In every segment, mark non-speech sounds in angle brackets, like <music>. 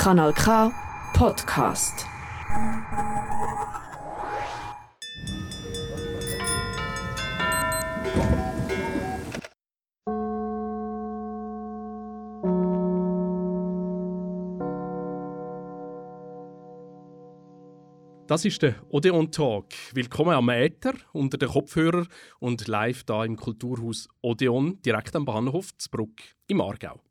Kanal K Podcast. Das ist der Odeon Talk. Willkommen am Äther, unter den Kopfhörern und live da im Kulturhaus Odeon, direkt am Bahnhof Zbruck im Aargau.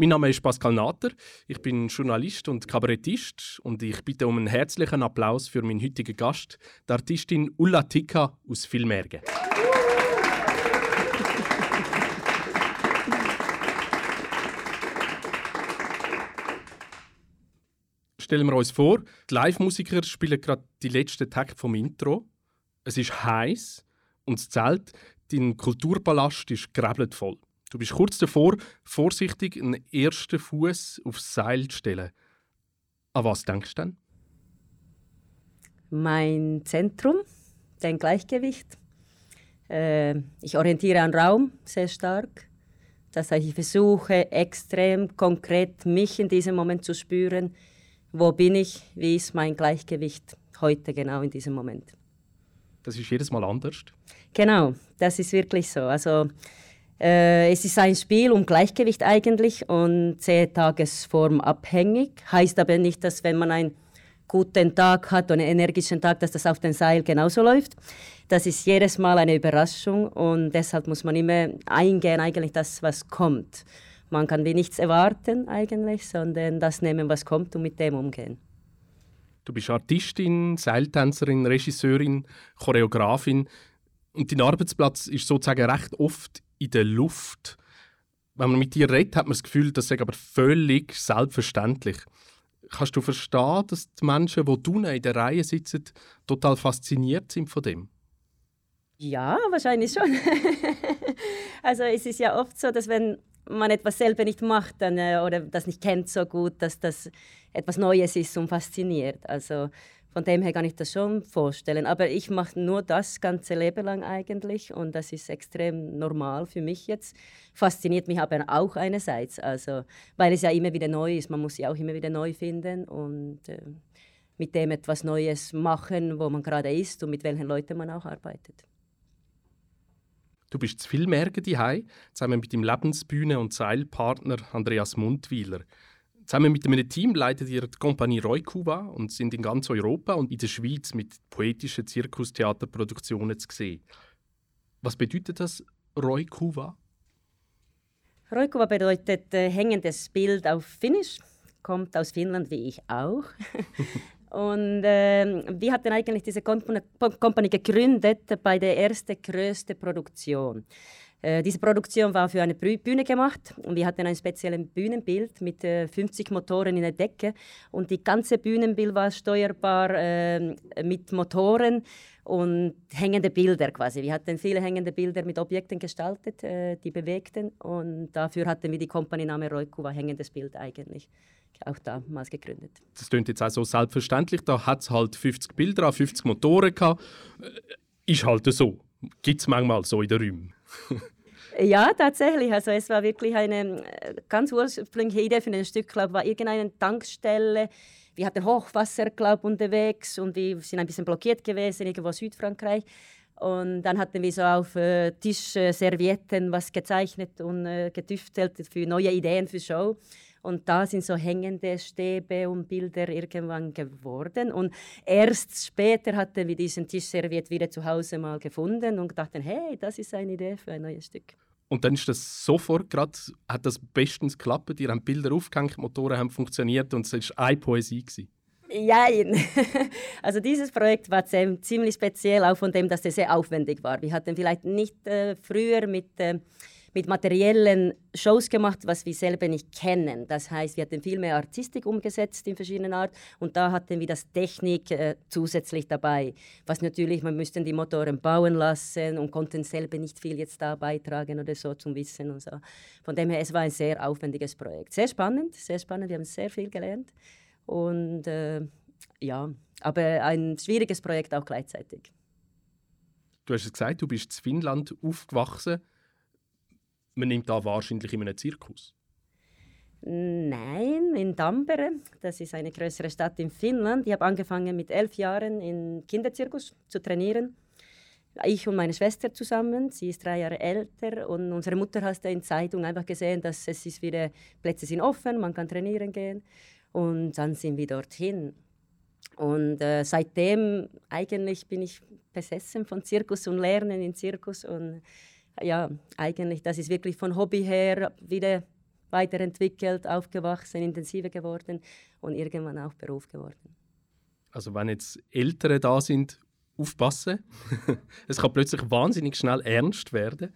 Mein Name ist Pascal Nater, ich bin Journalist und Kabarettist und ich bitte um einen herzlichen Applaus für meinen heutigen Gast, die Artistin Ulla Tika aus Vilmergen. <laughs> stellen wir uns vor, die Live-Musiker spielen gerade die letzten Takt vom Intro. Es ist heiß und das Zelt, dein Kulturpalast, ist gräbelt voll. Du bist kurz davor, vorsichtig einen ersten Fuß aufs Seil zu stellen. An was denkst du denn? Mein Zentrum, dein Gleichgewicht. Äh, ich orientiere an Raum sehr stark. Das heißt, ich versuche extrem konkret mich in diesem Moment zu spüren wo bin ich, wie ist mein Gleichgewicht heute genau in diesem Moment. Das ist jedes Mal anders? Genau, das ist wirklich so. Also es ist ein Spiel um Gleichgewicht eigentlich und sehr tagesformabhängig. Heißt aber nicht, dass wenn man einen guten Tag hat und einen energischen Tag, dass das auf dem Seil genauso läuft. Das ist jedes Mal eine Überraschung und deshalb muss man immer eingehen, eigentlich das, was kommt. Man kann wie nichts erwarten eigentlich, sondern das nehmen, was kommt und mit dem umgehen. Du bist Artistin, Seiltänzerin, Regisseurin, Choreografin und dein Arbeitsplatz ist sozusagen recht oft in der Luft. Wenn man mit dir redet, hat man das Gefühl, das sei aber völlig selbstverständlich. Kannst du verstehen, dass die Menschen, die du in der Reihe sitzen, total fasziniert sind von dem? Ja, wahrscheinlich schon. <laughs> also es ist ja oft so, dass wenn man etwas selber nicht macht dann, äh, oder das nicht kennt so gut, dass das etwas Neues ist und fasziniert. Also von dem her kann ich das schon vorstellen. Aber ich mache nur das ganze Leben lang eigentlich und das ist extrem normal für mich jetzt. Fasziniert mich aber auch einerseits, also, weil es ja immer wieder neu ist. Man muss sie auch immer wieder neu finden und äh, mit dem etwas Neues machen, wo man gerade ist und mit welchen Leuten man auch arbeitet. Du bist zu viel daheim, zusammen mit dem Lebensbühne- und Seilpartner Andreas Mundwiler. Zusammen mit einem Team leitet ihr die Kompanie Roykuva und sind in ganz Europa und in der Schweiz mit poetischen Zirkustheaterproduktionen zu sehen. Was bedeutet das Roykuva? Roykuva bedeutet äh, hängendes Bild auf Finnisch, kommt aus Finnland wie ich auch. <laughs> Und äh, wir hatten eigentlich diese Company gegründet bei der ersten größten Produktion. Äh, diese Produktion war für eine Bühne gemacht und wir hatten ein spezielles Bühnenbild mit äh, 50 Motoren in der Decke und die ganze Bühnenbild war steuerbar äh, mit Motoren und hängende Bilder quasi. Wir hatten viele hängende Bilder mit Objekten gestaltet, äh, die bewegten und dafür hatten wir die Company-Name Roikuva, hängendes Bild eigentlich auch damals gegründet. Das klingt jetzt auch so selbstverständlich. Da hat es halt 50 Bilder 50 Motoren gehabt. Äh, ist halt so. Gibt es manchmal so in den Räumen. Ja, tatsächlich. Also es war wirklich eine äh, ganz ursprüngliche Idee für ein Stück, glaube war irgendeine Tankstelle. Wir hatten Hochwasser, glaube unterwegs und wir sind ein bisschen blockiert gewesen, irgendwo Südfrankreich. Und dann hatten wir so auf äh, Tischservietten was gezeichnet und äh, getüftelt für neue Ideen für Show. Und da sind so hängende Stäbe und Bilder irgendwann geworden. Und erst später hatten wir diesen Tischserviet wieder zu Hause mal gefunden und dachten, hey, das ist eine Idee für ein neues Stück. Und dann ist das sofort gerade, hat das bestens geklappt. Ihr habt Bilder aufgehängt, die Motoren haben funktioniert und es war eine Poesie. Gewesen. Ja, <laughs> also dieses Projekt war ziemlich speziell, auch von dem, dass es sehr aufwendig war. Wir hatten vielleicht nicht äh, früher mit äh, mit materiellen Shows gemacht, was wir selber nicht kennen. Das heißt, wir hatten viel mehr Artistik umgesetzt in verschiedenen Art und da hatten wir das Technik äh, zusätzlich dabei. Was natürlich, man müsste die Motoren bauen lassen und konnten selber nicht viel jetzt da beitragen oder so zum Wissen und so. Von dem her, es war ein sehr aufwendiges Projekt. Sehr spannend, sehr spannend. Wir haben sehr viel gelernt und äh, ja, aber ein schwieriges Projekt auch gleichzeitig. Du hast es gesagt, du bist in Finnland aufgewachsen man nimmt da wahrscheinlich in einem Zirkus. Nein, in Tampere. Das ist eine größere Stadt in Finnland. Ich habe angefangen mit elf Jahren im Kinderzirkus zu trainieren. Ich und meine Schwester zusammen. Sie ist drei Jahre älter und unsere Mutter hat in Zeitung einfach gesehen, dass es ist wieder Plätze sind offen, man kann trainieren gehen und dann sind wir dorthin. Und äh, seitdem eigentlich bin ich besessen von Zirkus und Lernen in Zirkus und ja, eigentlich das ist wirklich von Hobby her wieder weiterentwickelt, aufgewachsen, intensiver geworden und irgendwann auch Beruf geworden. Also wenn jetzt Ältere da sind, aufpassen. <laughs> es kann plötzlich wahnsinnig schnell ernst werden.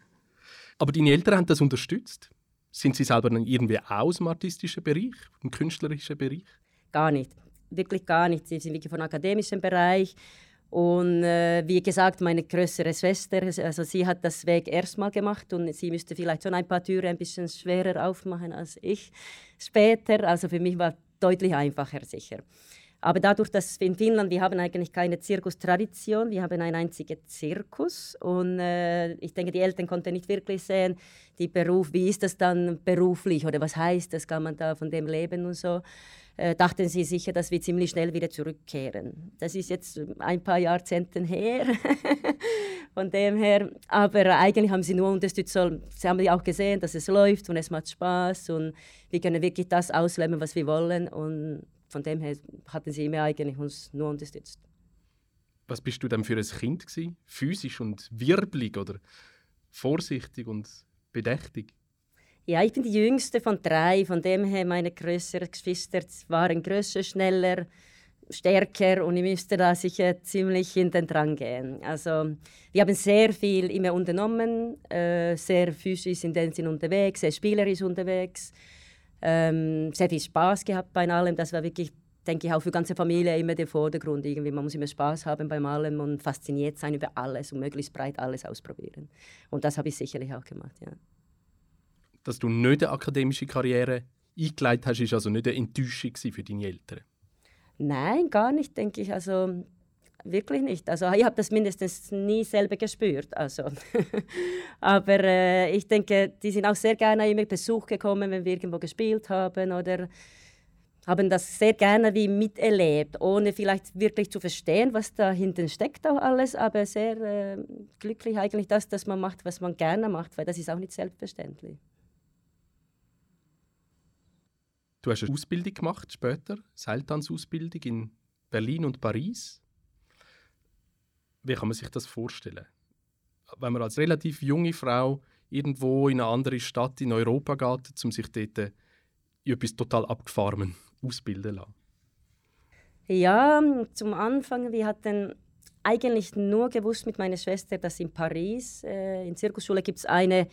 Aber deine Eltern haben das unterstützt. Sind sie selber dann irgendwie aus dem artistischen Bereich, im künstlerischen Bereich? Gar nicht, wirklich gar nicht. Sie sind wirklich vom akademischen Bereich und äh, wie gesagt, meine größere Schwester, also sie hat das Weg erstmal gemacht und sie müsste vielleicht schon ein paar Türen ein bisschen schwerer aufmachen als ich später. Also für mich war deutlich einfacher sicher. Aber dadurch, dass wir in Finnland, wir haben eigentlich keine Zirkustradition, wir haben einen einzigen Zirkus und äh, ich denke, die Eltern konnten nicht wirklich sehen, die Beruf, wie ist das dann beruflich oder was heißt das, kann man da von dem leben und so äh, dachten sie sicher, dass wir ziemlich schnell wieder zurückkehren. Das ist jetzt ein paar Jahrzehnte her. <laughs> Von dem her, aber eigentlich haben sie nur unterstützt. Sie haben auch gesehen, dass es läuft und es macht Spaß und wir können wirklich das ausleben, was wir wollen. Und von dem her hatten sie immer eigentlich uns nur unterstützt. Was bist du denn für ein Kind gewesen? Physisch und wirbelig oder vorsichtig und bedächtig? Ja, ich bin die jüngste von drei, von dem her meine größeren Geschwister waren größer, schneller, stärker und ich müsste da sicher ziemlich hinten dran gehen. Also wir haben sehr viel immer unternommen, äh, sehr physisch in dem Sinn unterwegs, sehr spielerisch unterwegs, ähm, sehr viel Spaß gehabt bei allem. Das war wirklich, denke ich, auch für die ganze Familie immer der Vordergrund. Irgendwie, man muss immer Spaß haben beim allem und fasziniert sein über alles und möglichst breit alles ausprobieren. Und das habe ich sicherlich auch gemacht, ja dass du nicht eine akademische Karriere eingeleitet hast, ist also nicht eine Enttäuschung für deine Eltern? Nein, gar nicht, denke ich. Also wirklich nicht. Also ich habe das mindestens nie selber gespürt. Also. <laughs> Aber äh, ich denke, die sind auch sehr gerne immer Besuch gekommen, wenn wir irgendwo gespielt haben oder haben das sehr gerne wie miterlebt, ohne vielleicht wirklich zu verstehen, was da hinten steckt auch alles, aber sehr äh, glücklich eigentlich das, dass man macht, was man gerne macht, weil das ist auch nicht selbstverständlich. Du hast eine Ausbildung gemacht später, Seiltanzausbildung in Berlin und Paris. Wie kann man sich das vorstellen? Wenn man als relativ junge Frau irgendwo in eine andere Stadt in Europa geht, um sich dort in etwas total abgefahren ausbilden lassen? Ja, zum Anfang, wir hatten eigentlich nur gewusst mit meiner Schwester, dass in Paris, äh, in Zirkusschule gibt es eine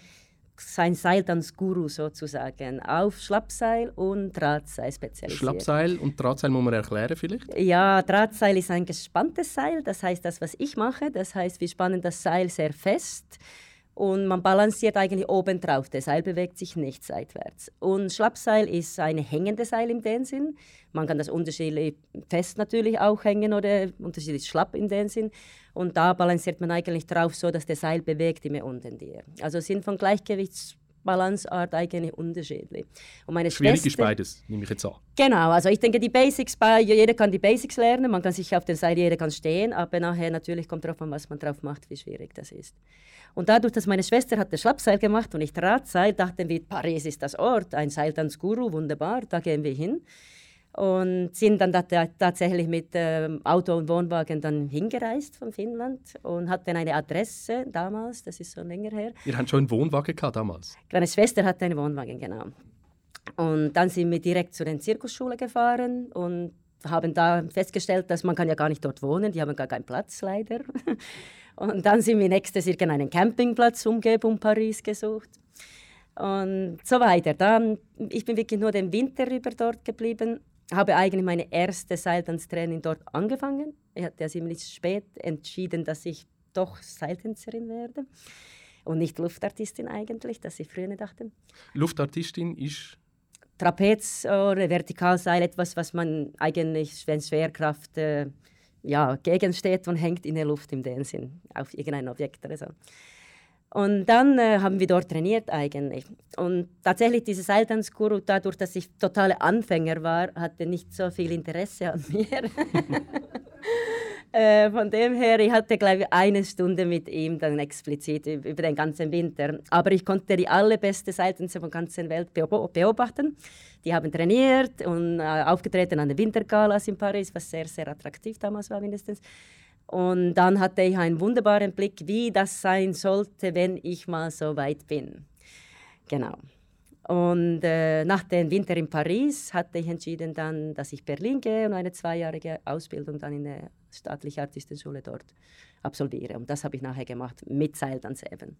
sein Seiltanzguru sozusagen auf Schlappseil und Drahtseil spezialisiert. Schlappseil und Drahtseil muss man erklären vielleicht? Ja, Drahtseil ist ein gespanntes Seil, das heißt das, was ich mache, das heißt wir spannen das Seil sehr fest und man balanciert eigentlich oben drauf. Der Seil bewegt sich nicht seitwärts. Und Schlappseil ist ein hängendes Seil in dem Sinn. Man kann das unterschiedlich fest natürlich auch hängen oder unterschiedlich schlapp in dem Sinn. Und da balanciert man eigentlich drauf, so dass der Seil bewegt immer unten dir. Also sind von Gleichgewichtsbalanceart eigentlich unterschiedlich. Und meine Schwierig Schwester, ist beides, nehme ich jetzt an. Genau, also ich denke, die Basics, jeder kann die Basics lernen, man kann sich auf dem Seil, jeder kann stehen, aber nachher natürlich kommt darauf an, was man drauf macht, wie schwierig das ist. Und dadurch, dass meine Schwester hat das Schlappseil gemacht und ich Drahtseil, dachten wir, Paris ist das Ort, ein Seiltanzguru, wunderbar, da gehen wir hin. Und sind dann tatsächlich mit ähm, Auto und Wohnwagen dann hingereist von Finnland und hatten eine Adresse damals, das ist schon länger her. Ihr hattet schon einen Wohnwagen gehabt damals? Meine Schwester hatte einen Wohnwagen, genau. Und dann sind wir direkt zu der Zirkusschule gefahren und haben da festgestellt, dass man kann ja gar nicht dort wohnen, die haben gar keinen Platz leider. <laughs> Und dann sind wir nächstes irgendeinen Campingplatz umgeben um Paris gesucht. Und so weiter. Dann, ich bin wirklich nur den Winter über dort geblieben, habe eigentlich meine erste Seiltanztraining dort angefangen. Ich hatte ziemlich spät entschieden, dass ich doch Seiltänzerin werde und nicht Luftartistin eigentlich, dass ich früher dachte. Luftartistin ist Trapez oder Vertikalseil, etwas, was man eigentlich, wenn Schwerkraft äh, ja, gegensteht und hängt in der Luft im dem Sinn, auf irgendein Objekt oder so. Und dann äh, haben wir dort trainiert eigentlich. Und tatsächlich dieser Seiltanzguru, dadurch, dass ich totale Anfänger war, hatte nicht so viel Interesse an mir. <laughs> äh, von dem her, ich hatte glaube ich eine Stunde mit ihm dann explizit über den ganzen Winter. Aber ich konnte die allerbeste Seiltänzer von der ganzen Welt beobachten. Die haben trainiert und äh, aufgetreten an den Wintergalas in Paris, was sehr, sehr attraktiv damals war mindestens. Und dann hatte ich einen wunderbaren Blick, wie das sein sollte, wenn ich mal so weit bin. Genau. Und äh, nach dem Winter in Paris hatte ich entschieden, dann, dass ich Berlin gehe und eine zweijährige Ausbildung dann in der staatlichen Artistenschule dort absolviere. Und das habe ich nachher gemacht mit Seiltanz eben.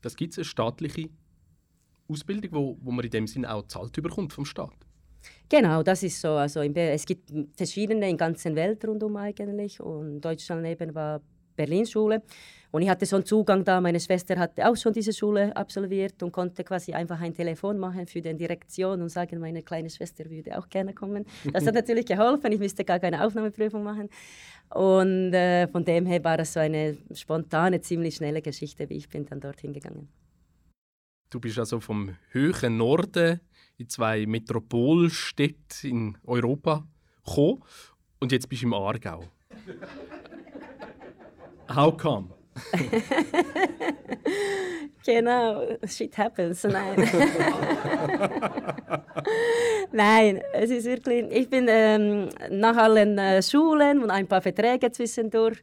Das gibt es eine staatliche Ausbildung, wo, wo man in dem Sinne auch zahlt bekommt vom Staat? Genau, das ist so. Also es gibt verschiedene in der ganzen Welt rundum eigentlich und Deutschland eben war Berlin Schule und ich hatte so einen Zugang da. Meine Schwester hatte auch schon diese Schule absolviert und konnte quasi einfach ein Telefon machen für die Direktion und sagen, meine kleine Schwester würde auch gerne kommen. Das hat <laughs> natürlich geholfen. Ich müsste gar keine Aufnahmeprüfung machen und äh, von dem her war das so eine spontane, ziemlich schnelle Geschichte, wie ich bin dann dorthin gegangen. Du bist also vom höheren Norden in zwei Metropolstädte in Europa gekommen und jetzt bist du im Aargau. <laughs> How come? <laughs> genau, shit happens. Nein. <laughs> Nein, es ist wirklich. Ich bin ähm, nach allen äh, Schulen und ein paar Verträge zwischendurch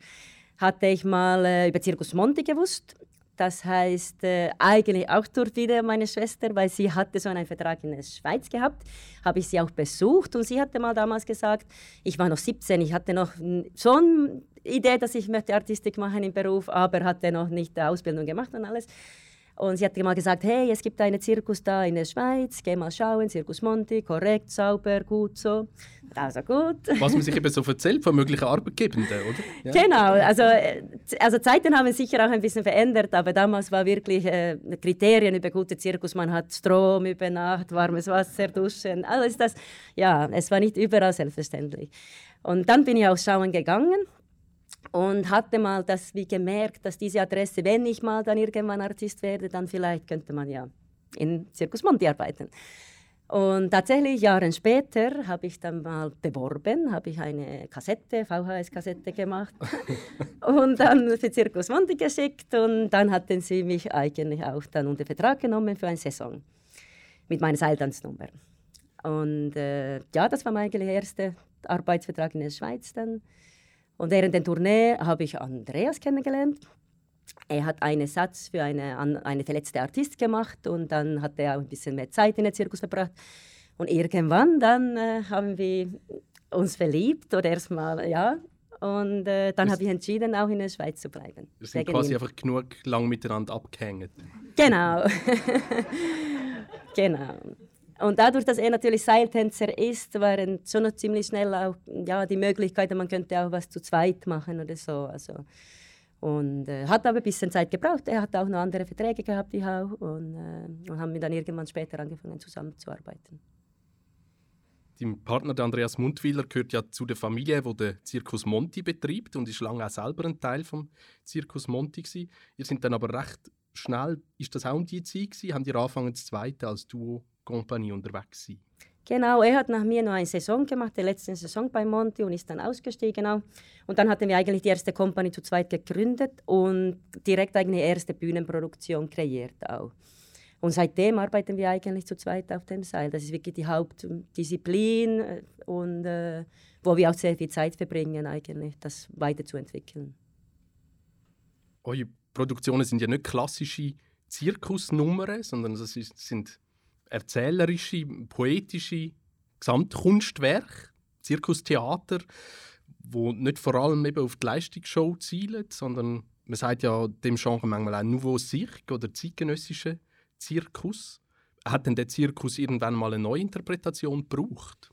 hatte ich mal äh, über Circus Monti gewusst das heißt, äh, eigentlich auch durch wieder meine Schwester, weil sie hatte so einen Vertrag in der Schweiz gehabt, habe ich sie auch besucht und sie hatte mal damals gesagt, ich war noch 17, ich hatte noch eine Idee, dass ich möchte Artistik machen im Beruf, aber hatte noch nicht die Ausbildung gemacht und alles. Und sie hat mal gesagt, hey, es gibt einen Zirkus da in der Schweiz, geh mal schauen, Zirkus Monti, korrekt, sauber, gut so. Also gut. Was man sich eben so erzählt von möglichen Arbeitgebenden, oder? Ja. Genau, also, äh, also Zeiten haben sicher auch ein bisschen verändert, aber damals war wirklich äh, Kriterien über gute Zirkus, man hat Strom über Nacht, warmes Wasser, Duschen, alles das. Ja, es war nicht überall selbstverständlich. Und dann bin ich auch schauen gegangen und hatte mal das wie gemerkt, dass diese Adresse, wenn ich mal dann irgendwann Artist werde, dann vielleicht könnte man ja in Circus Monti arbeiten. Und tatsächlich, Jahre später, habe ich dann mal beworben, habe ich eine Kassette, VHS-Kassette gemacht <laughs> und dann für Circus Monti geschickt und dann hatten sie mich eigentlich auch dann unter Vertrag genommen für eine Saison mit meiner Seiltanznummer. Und äh, ja, das war mein eigentlich erster Arbeitsvertrag in der Schweiz dann. Und während der Tournee habe ich Andreas kennengelernt. Er hat einen Satz für eine, eine verletzte Artist gemacht und dann hat er auch ein bisschen mehr Zeit in den Zirkus verbracht. Und irgendwann dann äh, haben wir uns verliebt oder erstmal, ja. Und äh, dann habe ich entschieden, auch in der Schweiz zu bleiben. Wir sind quasi ihn. einfach genug lang miteinander abgehängt. Genau. <laughs> genau. Und dadurch, dass er natürlich Seiltänzer ist, waren schon ziemlich schnell auch ja, die Möglichkeiten, man könnte auch was zu zweit machen oder so. Also, und äh, hat aber ein bisschen Zeit gebraucht. Er hat auch noch andere Verträge gehabt, ich auch. Und, äh, und haben wir dann irgendwann später angefangen, zusammenzuarbeiten. Dein Partner der Andreas Mundwiler gehört ja zu der Familie, die den Circus Monti betreibt und ist lange auch selber ein Teil vom Circus Monti gewesen. Ihr sind dann aber recht schnell, ist das auch um die Zeit gewesen? Haben die angefangen, das zweite als Duo Kompanie unterwegs sein. Genau, er hat nach mir noch eine Saison gemacht, die letzte Saison bei Monti und ist dann ausgestiegen auch. Und dann hatten wir eigentlich die erste Kompanie zu zweit gegründet und direkt eine erste Bühnenproduktion kreiert auch. Und seitdem arbeiten wir eigentlich zu zweit auf dem Seil. Das ist wirklich die Hauptdisziplin äh, und äh, wo wir auch sehr viel Zeit verbringen, eigentlich das weiterzuentwickeln. Eure Produktionen sind ja nicht klassische Zirkusnummern, sondern es sind erzählerische, poetische Gesamtkunstwerke, Zirkustheater, wo nicht vor allem eben auf die Leistungsshow zielen, sondern man sagt ja dem Genre manchmal auch Nouveau Cirque oder zeitgenössische Zirkus. Hat denn der Zirkus irgendwann mal eine Neuinterpretation gebraucht?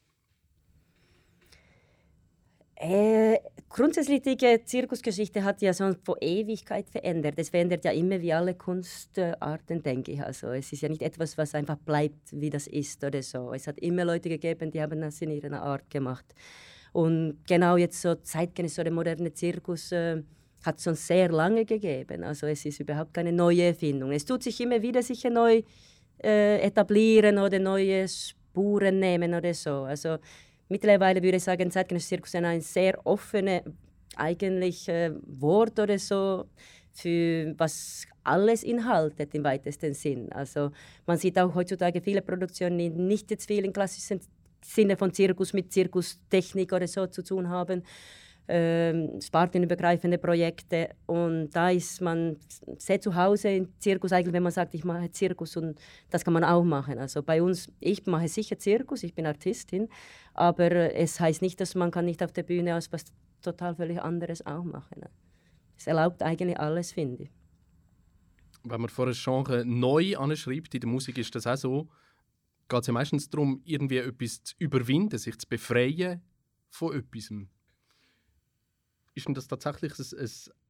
Äh, die Zirkusgeschichte hat ja so vor Ewigkeit verändert. Es verändert ja immer wie alle Kunstarten, denke ich. Also es ist ja nicht etwas, was einfach bleibt, wie das ist oder so. Es hat immer Leute gegeben, die haben das in ihrer Art gemacht. Und genau jetzt so zeitgenössisch, so der moderne Zirkus, äh, hat es schon sehr lange gegeben. Also es ist überhaupt keine neue Erfindung. Es tut sich immer wieder sicher neu äh, etablieren oder neue Spuren nehmen oder so. Also mittlerweile würde ich sagen, zeitgenössischer Zirkus ist ein sehr offenes eigentlich äh, Wort oder so für was alles inhaltet im weitesten Sinn. Also man sieht auch heutzutage viele Produktionen, die nicht jetzt viel im klassischen Sinne von Zirkus mit Zirkustechnik oder so zu tun haben, ähm, spartenübergreifende Projekte. Und da ist man sehr zu Hause im Zirkus, eigentlich, wenn man sagt, ich mache Zirkus und das kann man auch machen. Also bei uns, ich mache sicher Zirkus, ich bin Artistin, aber es heißt nicht, dass man kann nicht auf der Bühne aus was total völlig anderes auch machen. Es erlaubt eigentlich alles, finde ich. Wenn man vor einem Genre neu anschreibt, in der Musik ist das auch so, geht es ja meistens darum, irgendwie etwas zu überwinden, sich zu befreien von etwas. Ist denn das tatsächlich ein,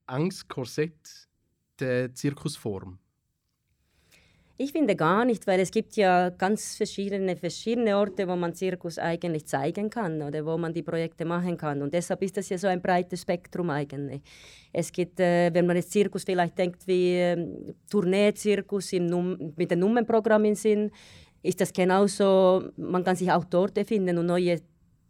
ein enges Korsett der Zirkusform? Ich finde gar nicht, weil es gibt ja ganz verschiedene, verschiedene Orte, wo man Zirkus eigentlich zeigen kann oder wo man die Projekte machen kann. Und deshalb ist das ja so ein breites Spektrum eigentlich. Es gibt, äh, wenn man jetzt Zirkus vielleicht denkt wie äh, Tournee-Zirkus mit dem Nummernprogramm im Sinn, ist das genauso, man kann sich auch dort erfinden und neue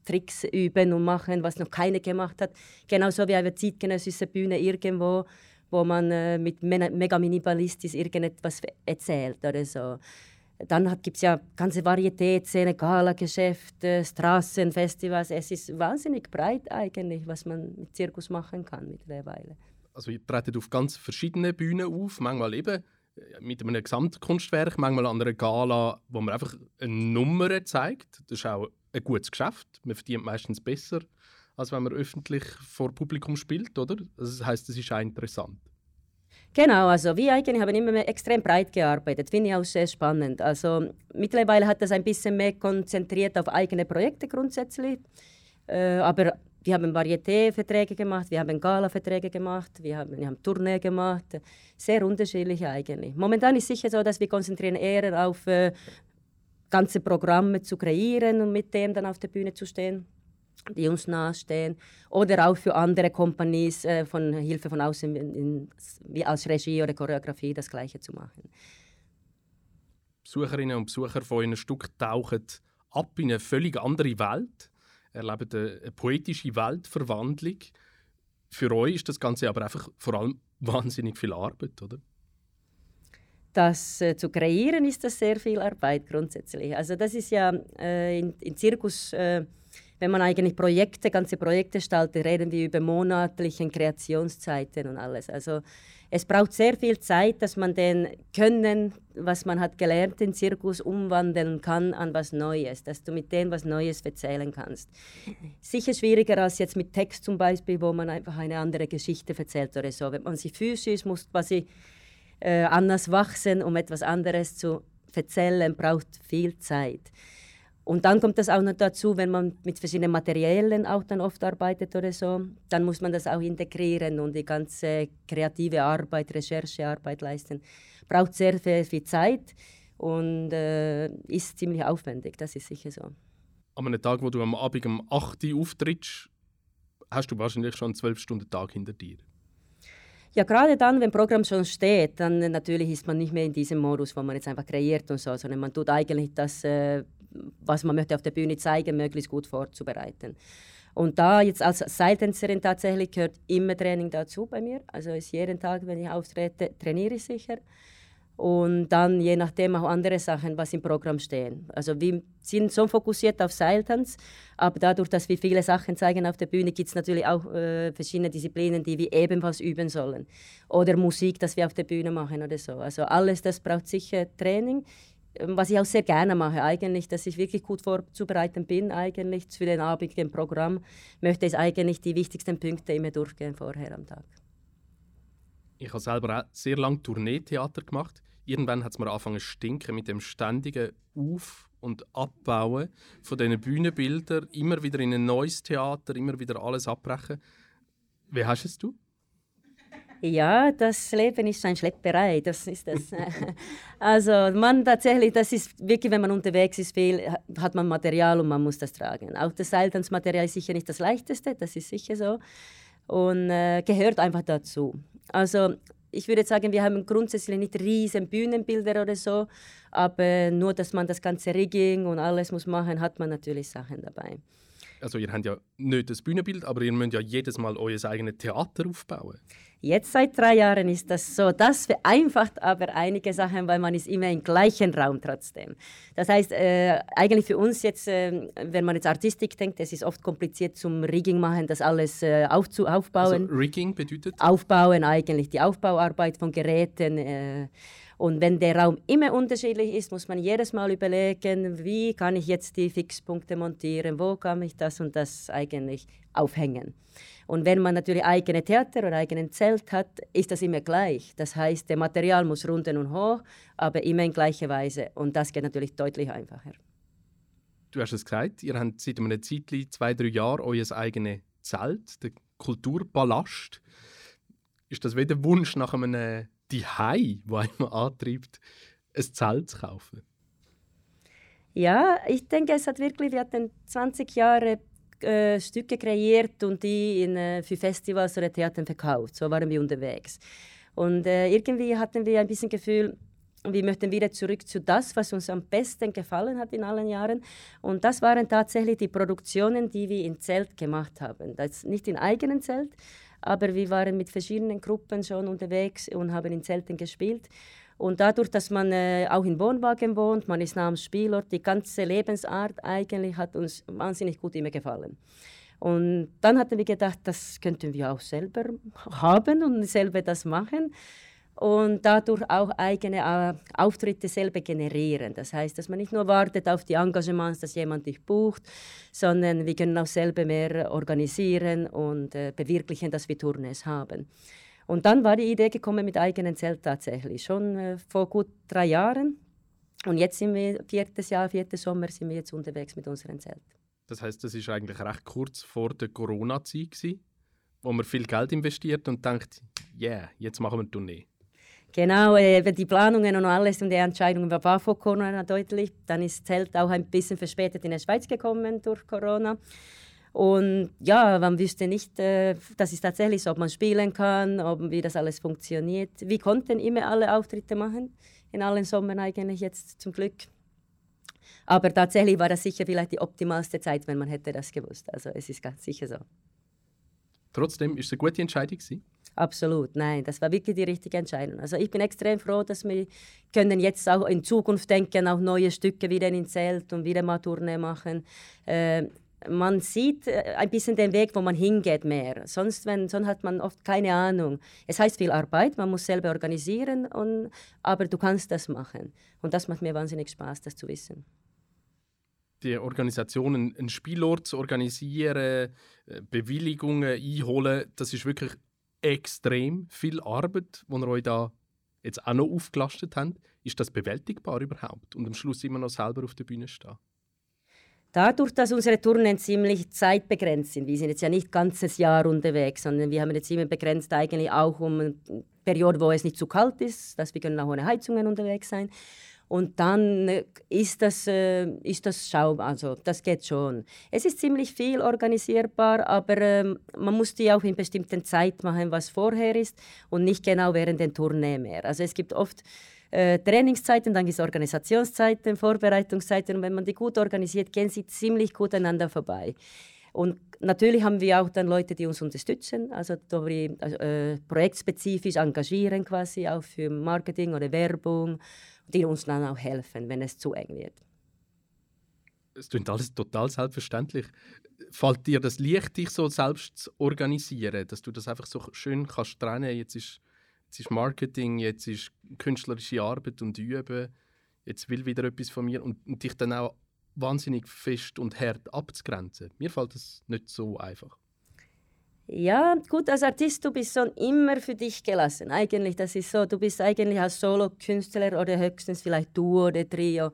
Tricks üben und machen, was noch keiner gemacht hat. Genauso wie auf einer zeitgenössischen Bühne irgendwo wo man äh, mit mega minimalistisch irgendetwas erzählt oder so. Dann gibt es ja ganze Varietätsszene, Gala-Geschäfte, Straßenfestivals. Es ist wahnsinnig breit eigentlich, was man mit Zirkus machen kann mittlerweile. Also ihr tretet auf ganz verschiedene Bühnen auf, manchmal eben äh, mit einem Gesamtkunstwerk, manchmal an einer Gala, wo man einfach eine Nummer zeigt. Das ist auch ein gutes Geschäft. Man verdient meistens besser als wenn man öffentlich vor Publikum spielt, oder? Also das heißt, es ist auch interessant. Genau, also wir eigentlich haben immer extrem breit gearbeitet, finde ich auch sehr spannend. Also mittlerweile hat das ein bisschen mehr konzentriert auf eigene Projekte grundsätzlich, äh, aber wir haben Varieté-Verträge gemacht, wir haben Gala-Verträge gemacht, wir haben, wir haben Tournee gemacht, sehr unterschiedlich eigentlich. Momentan ist sicher so, dass wir konzentrieren eher auf äh, ganze Programme zu kreieren und mit dem dann auf der Bühne zu stehen die uns nahestehen oder auch für andere Companies äh, von Hilfe von außen in, in, wie als Regie oder Choreografie das Gleiche zu machen. Besucherinnen und Besucher von einem Stück tauchen ab in eine völlig andere Welt, erleben eine, eine poetische Weltverwandlung. Für euch ist das Ganze aber einfach vor allem <laughs> wahnsinnig viel Arbeit, oder? Das äh, zu kreieren ist das sehr viel Arbeit grundsätzlich. Also das ist ja äh, in, in Zirkus äh, wenn man eigentlich Projekte, ganze Projekte gestaltet, reden wir über monatliche Kreationszeiten und alles. Also es braucht sehr viel Zeit, dass man den Können, was man hat gelernt im Zirkus, umwandeln kann an was Neues, dass du mit dem was Neues erzählen kannst. Sicher schwieriger als jetzt mit Text zum Beispiel, wo man einfach eine andere Geschichte erzählt oder so. Wenn man sie physisch muss quasi äh, anders wachsen, um etwas anderes zu erzählen, braucht viel Zeit. Und dann kommt das auch noch dazu, wenn man mit verschiedenen Materialien auch dann oft arbeitet oder so, dann muss man das auch integrieren und die ganze kreative Arbeit, Recherchearbeit leisten. Braucht sehr, sehr viel Zeit und äh, ist ziemlich aufwendig, das ist sicher so. An einem Tag, wo du am Abend um 8 Uhr auftrittst, hast du wahrscheinlich schon einen 12-Stunden-Tag hinter dir. Ja, gerade dann, wenn Programm schon steht, dann natürlich ist man nicht mehr in diesem Modus, wo man jetzt einfach kreiert und so, sondern man tut eigentlich das äh, was man möchte auf der Bühne zeigen, möglichst gut vorzubereiten. Und da jetzt als Seiltänzerin tatsächlich gehört immer Training dazu bei mir. Also ist jeden Tag, wenn ich auftrete, trainiere ich sicher. Und dann je nachdem auch andere Sachen, was im Programm stehen. Also wir sind so fokussiert auf Seiltanz, aber dadurch, dass wir viele Sachen zeigen auf der Bühne, gibt es natürlich auch äh, verschiedene Disziplinen, die wir ebenfalls üben sollen. Oder Musik, das wir auf der Bühne machen oder so. Also alles, das braucht sicher Training. Ähm, was ich auch sehr gerne mache, eigentlich, dass ich wirklich gut vorzubereiten bin, eigentlich für den abigen Programm, möchte ich eigentlich die wichtigsten Punkte immer durchgehen vorher am Tag. Ich habe selber auch sehr lange Tourneetheater gemacht. Irgendwann hat es mir angefangen zu stinken mit dem ständigen Auf- und Abbauen von diesen Bühnenbildern. Immer wieder in ein neues Theater, immer wieder alles abbrechen. Wie hast es du? Ja, das Leben ist ein Schlepperei, das ist das. <laughs> also man tatsächlich, das ist wirklich, wenn man unterwegs ist, viel, hat man Material und man muss das tragen. Auch das Seiltanzmaterial ist sicher nicht das leichteste, das ist sicher so. und äh, gehört einfach dazu. Also ich würde sagen, wir haben grundsätzlich nicht riesen Bühnenbilder oder so, aber nur, dass man das ganze Rigging und alles muss machen, hat man natürlich Sachen dabei. Also ihr habt ja nicht das Bühnenbild, aber ihr müsst ja jedes Mal euer eigenes Theater aufbauen. Jetzt seit drei Jahren ist das so. Das vereinfacht aber einige Sachen, weil man ist immer im gleichen Raum trotzdem. Das heißt, äh, eigentlich für uns jetzt, äh, wenn man jetzt Artistik denkt, es ist oft kompliziert zum Rigging machen, das alles äh, aufzu aufbauen. Also Rigging bedeutet? Aufbauen eigentlich, die Aufbauarbeit von Geräten. Äh, und wenn der Raum immer unterschiedlich ist, muss man jedes Mal überlegen, wie kann ich jetzt die Fixpunkte montieren, wo kann ich das und das eigentlich aufhängen. Und wenn man natürlich eigene Theater oder eigenen Zelt hat, ist das immer gleich. Das heißt, der Material muss runter und hoch, aber immer in gleicher Weise. Und das geht natürlich deutlich einfacher. Du hast es gesagt, ihr habt seit einem Zeitchen, zwei, drei Jahren, euer eigenes Zelt, der Kulturballast. Ist das wieder Wunsch nach einem die Hai, wo einen antreibt, ein Zelt zu kaufen? Ja, ich denke, es hat wirklich, wir hatten 20 Jahre äh, Stücke kreiert und die in, äh, für Festivals oder Theatern verkauft. So waren wir unterwegs. Und äh, irgendwie hatten wir ein bisschen Gefühl, wir möchten wieder zurück zu das, was uns am besten gefallen hat in allen Jahren. Und das waren tatsächlich die Produktionen, die wir im Zelt gemacht haben. Das nicht im eigenen Zelt, aber wir waren mit verschiedenen Gruppen schon unterwegs und haben in Zelten gespielt. Und dadurch, dass man äh, auch in Wohnwagen wohnt, man ist nah am Spielort, die ganze Lebensart eigentlich hat uns wahnsinnig gut immer gefallen. Und dann hatten wir gedacht, das könnten wir auch selber haben und selber das machen und dadurch auch eigene äh, Auftritte selber generieren. Das heißt, dass man nicht nur wartet auf die Engagements, dass jemand dich bucht, sondern wir können auch selber mehr organisieren und äh, bewirklichen, dass wir Tournees haben. Und dann war die Idee gekommen mit eigenen Zelt tatsächlich, schon äh, vor gut drei Jahren. Und jetzt sind wir, viertes Jahr, viertes Sommer, sind wir jetzt unterwegs mit unserem Zelt. Das heißt, das ist eigentlich recht kurz vor der Corona-Zeit, wo man viel Geld investiert und denkt, yeah, jetzt machen wir eine Tournee. Genau, äh, die Planungen und alles und die Entscheidungen war vor Corona deutlich. Dann ist Zelt auch ein bisschen verspätet in der Schweiz gekommen durch Corona. Und ja, man wüsste nicht, äh, das ist tatsächlich so, ob man spielen kann, ob, wie das alles funktioniert. Wir konnten immer alle Auftritte machen, in allen Sommern eigentlich jetzt zum Glück. Aber tatsächlich war das sicher vielleicht die optimalste Zeit, wenn man hätte das gewusst. Also es ist ganz sicher so. Trotzdem ist es eine gute Entscheidung gewesen? Absolut, nein, das war wirklich die richtige Entscheidung. Also ich bin extrem froh, dass wir können jetzt auch in Zukunft denken, auch neue Stücke wieder in Zelt und wieder mal Tournee machen. Äh, man sieht äh, ein bisschen den Weg, wo man hingeht mehr. Sonst, wenn, sonst hat man oft keine Ahnung. Es heißt viel Arbeit, man muss selber organisieren, und, aber du kannst das machen. Und das macht mir wahnsinnig Spaß, das zu wissen die Organisationen einen Spielort zu organisieren, äh, Bewilligungen einholen, das ist wirklich extrem viel Arbeit, die ihr euch da jetzt auch noch aufgelastet habt. Ist das bewältigbar überhaupt? Und am Schluss immer noch selber auf der Bühne stehen? Dadurch, dass unsere Touren ziemlich zeitbegrenzt sind, wir sind jetzt ja nicht ganzes Jahr unterwegs, sondern wir haben jetzt immer begrenzt eigentlich auch um eine Periode, wo es nicht zu kalt ist, dass wir können auch ohne Heizungen unterwegs sein. Und dann äh, ist das, äh, ist das Schau, also das geht schon. Es ist ziemlich viel organisierbar, aber äh, man muss die auch in bestimmten Zeit machen, was vorher ist und nicht genau während den Tournee mehr. Also es gibt oft äh, Trainingszeiten, dann gibt es Organisationszeiten, Vorbereitungszeiten und wenn man die gut organisiert, gehen sie ziemlich gut aneinander vorbei. Und natürlich haben wir auch dann Leute, die uns unterstützen, also die äh, projektspezifisch engagieren quasi auch für Marketing oder Werbung die uns dann auch helfen, wenn es zu eng wird. Es klingt alles total selbstverständlich. Fällt dir das leicht, dich so selbst zu organisieren, dass du das einfach so schön kannst trennen? Jetzt ist, jetzt ist Marketing, jetzt ist künstlerische Arbeit und Üben, jetzt will wieder etwas von mir und, und dich dann auch wahnsinnig fest und hart abzugrenzen. Mir fällt das nicht so einfach. Ja, gut, als Artist, du bist schon immer für dich gelassen. Eigentlich, das ist so, du bist eigentlich als Solo-Künstler oder höchstens vielleicht Duo oder Trio.